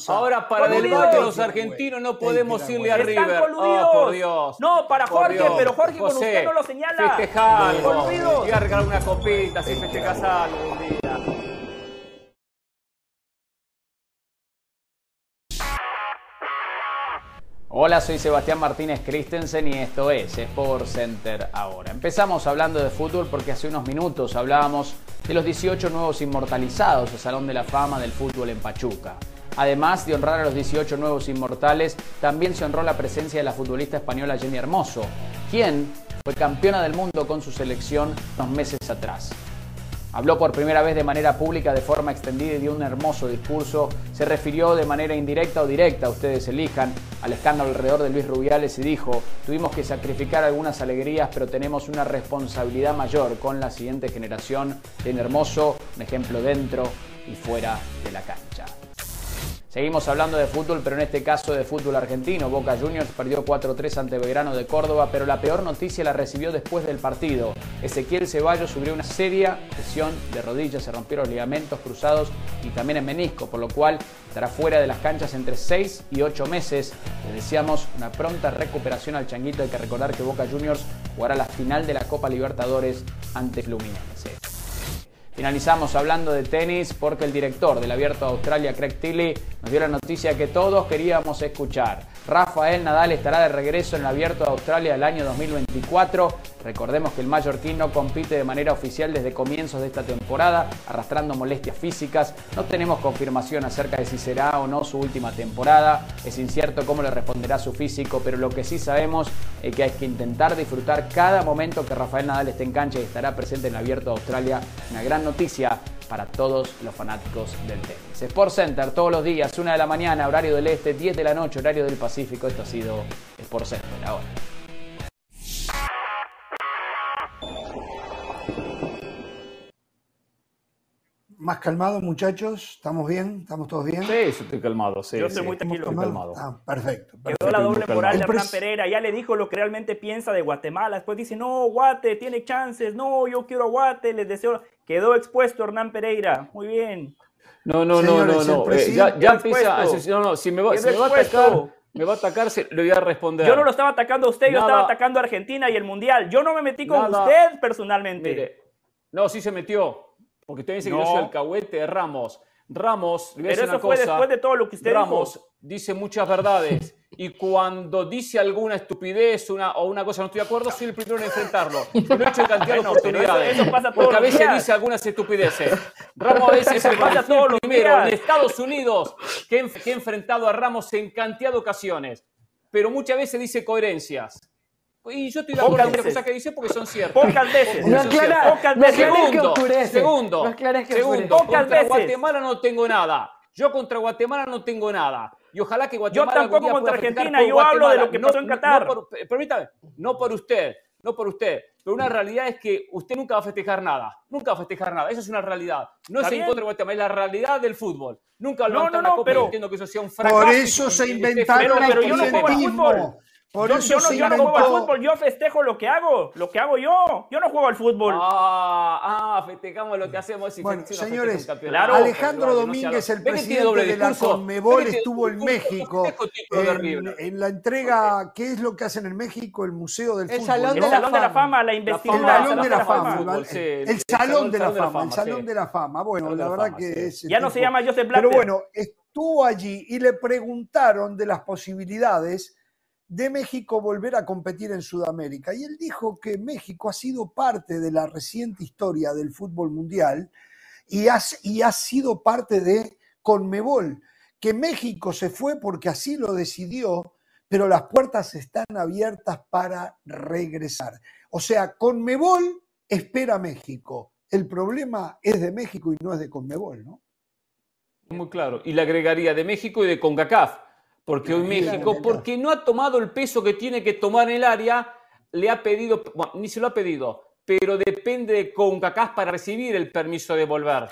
Ahora para el debate los argentinos no podemos irle a River. Coludidos. Oh, por Dios. No, para Por Jorge, Dios. pero Jorge con usted no lo señala. Festeja algo. Coludidos. Y a regalar una copita si festejas algo un día. Hola, soy Sebastián Martínez Christensen y esto es Sport Center ahora. Empezamos hablando de fútbol porque hace unos minutos hablábamos de los 18 nuevos inmortalizados al Salón de la Fama del Fútbol en Pachuca. Además de honrar a los 18 nuevos inmortales, también se honró la presencia de la futbolista española Jenny Hermoso, quien fue campeona del mundo con su selección unos meses atrás. Habló por primera vez de manera pública de forma extendida y dio un hermoso discurso. Se refirió de manera indirecta o directa, ustedes elijan, al escándalo alrededor de Luis Rubiales y dijo, tuvimos que sacrificar algunas alegrías, pero tenemos una responsabilidad mayor con la siguiente generación. En hermoso, un ejemplo dentro y fuera de la cancha. Seguimos hablando de fútbol, pero en este caso de fútbol argentino. Boca Juniors perdió 4-3 ante Belgrano de Córdoba, pero la peor noticia la recibió después del partido. Ezequiel Ceballos sufrió una seria lesión de rodillas, se rompieron los ligamentos cruzados y también en menisco, por lo cual estará fuera de las canchas entre 6 y 8 meses. Le deseamos una pronta recuperación al Changuito. Hay que recordar que Boca Juniors jugará la final de la Copa Libertadores ante Fluminense. Finalizamos hablando de tenis porque el director del Abierto de Australia, Craig Tilly, nos dio la noticia que todos queríamos escuchar. Rafael Nadal estará de regreso en el Abierto de Australia el año 2024. Recordemos que el mallorquín no compite de manera oficial desde comienzos de esta temporada, arrastrando molestias físicas. No tenemos confirmación acerca de si será o no su última temporada. Es incierto cómo le responderá su físico, pero lo que sí sabemos es que hay que intentar disfrutar cada momento que Rafael Nadal esté en cancha y estará presente en el Abierto de Australia. Una gran noticia para todos los fanáticos del tenis. Sports Center todos los días, 1 de la mañana, horario del este, 10 de la noche, horario del Pacífico. Esto ha sido Sports Center. Ahora. Más calmado, muchachos. ¿Estamos bien? ¿Estamos todos bien? Sí, estoy calmado. Sí, yo estoy muy tranquilo. Estoy calmado. Perfecto, perfecto. Quedó la doble moral de Hernán Pereira. Ya le dijo lo que realmente piensa de Guatemala. Después dice, no, Guate tiene chances. No, yo quiero a Guate. Les deseo. Quedó expuesto Hernán Pereira. Muy bien. No, no, no, no, no. eh, ya ya empieza. expuesto. No, no, si me va, si me va a atacar, me va a atacar, se- le voy a responder. Yo no lo estaba atacando a usted, yo estaba atacando a Argentina y el Mundial. Yo no me metí con Nada. usted personalmente. Mire, no, sí se metió. Porque usted dice que No. yo soy el cahuete de Ramos. Ramos, le voy a Pero decir eso una fue cosa. después de todo lo que usted Ramos dijo. dice muchas verdades. Y cuando dice alguna estupidez una, o una cosa no estoy de acuerdo, soy el primero en enfrentarlo. Lo he hecho en cantidad de oportunidades. eso- eso pasa todos porque a los veces días. dice algunas estupideces. Ramos a veces el pasa todos los primero días. en Estados Unidos que, he- que he enfrentado a Ramos en cantidad de ocasiones. Pero muchas veces dice coherencias. Y yo estoy de acuerdo con las cosas que dice porque son ciertas. Pocas veces. No aclara- pocas veces. Segundo, que segundo, No que segundo, contra veces. Guatemala no tengo nada. Yo contra Guatemala no tengo nada. Y ojalá que Guatemala. tampoco algún día contra Argentina, yo hablo de lo que No- pasó en no Qatar. por- permítame, no por usted, no por usted. Pero una realidad es que usted nunca va a festejar nada. Nunca va a festejar nada. Eso es una realidad. No es en contra de Guatemala, es la realidad del fútbol. Nunca No, levantar no, una no, copa pero- entiendo que eso sea un fracaso. Por eso se inventaron el pero yo no juego al clientelismo. fútbol. Por yo, eso yo no, se yo no juego al fútbol, yo festejo lo que hago, lo que hago yo. Yo no juego al fútbol. Ah, ah, festejamos lo que hacemos. y Bueno, señores, campeonato. Alejandro No Domínguez, el ¿Ve que tiene presidente de la? Conmebol, ¿Ve que tiene estuvo en? México en, la entrega, ¿qué es lo que hacen en México? El Museo del El Fútbol. Salón ¿no? de el la Salón de la Fama. La El investidura. Salón de la Fama, el, el el Salón de la Fama, el Salón de la Fama. Bueno, la verdad que es Ya no se llama Joseph Pero Blatter. bueno, estuvo allí y le preguntaron de las posibilidades de México volver a competir en Sudamérica. Y él dijo que México ha sido parte de la reciente historia del fútbol mundial y ha, y ha sido parte de Conmebol, que México se fue porque así lo decidió, pero las puertas están abiertas para regresar. O sea, Conmebol espera a México. El problema es de México y no es de Conmebol, ¿no? Muy claro. Y le agregaría de México y de CONCACAF. Porque hoy México, porque no ha tomado el peso que tiene que tomar en el área, le ha pedido, bueno, ni se lo ha pedido, pero depende de CONCACAF para recibir el permiso de volver.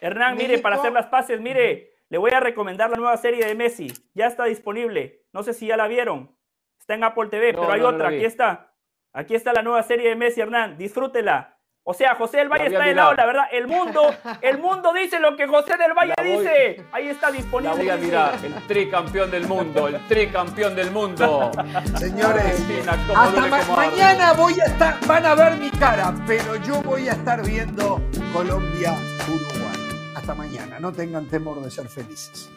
Hernán, mire, para hacer las paces, mire, le voy a recomendar la nueva serie de Messi. Ya está disponible. No sé si ya la vieron. Está en Apple TV, No, pero hay no, otra. Aquí está. Aquí está la nueva serie de Messi, Hernán. Disfrútela. O sea, José del Valle La está helado, la verdad. El mundo, el mundo dice lo que José del Valle La voy- dice. Ahí está La disponible. voy a mirar, el tricampeón del mundo, el tricampeón del mundo. Señores, hasta ma- mañana voy a estar, van a ver mi cara, pero yo voy a estar viendo Colombia-Uruguay. Hasta mañana, no tengan temor de ser felices.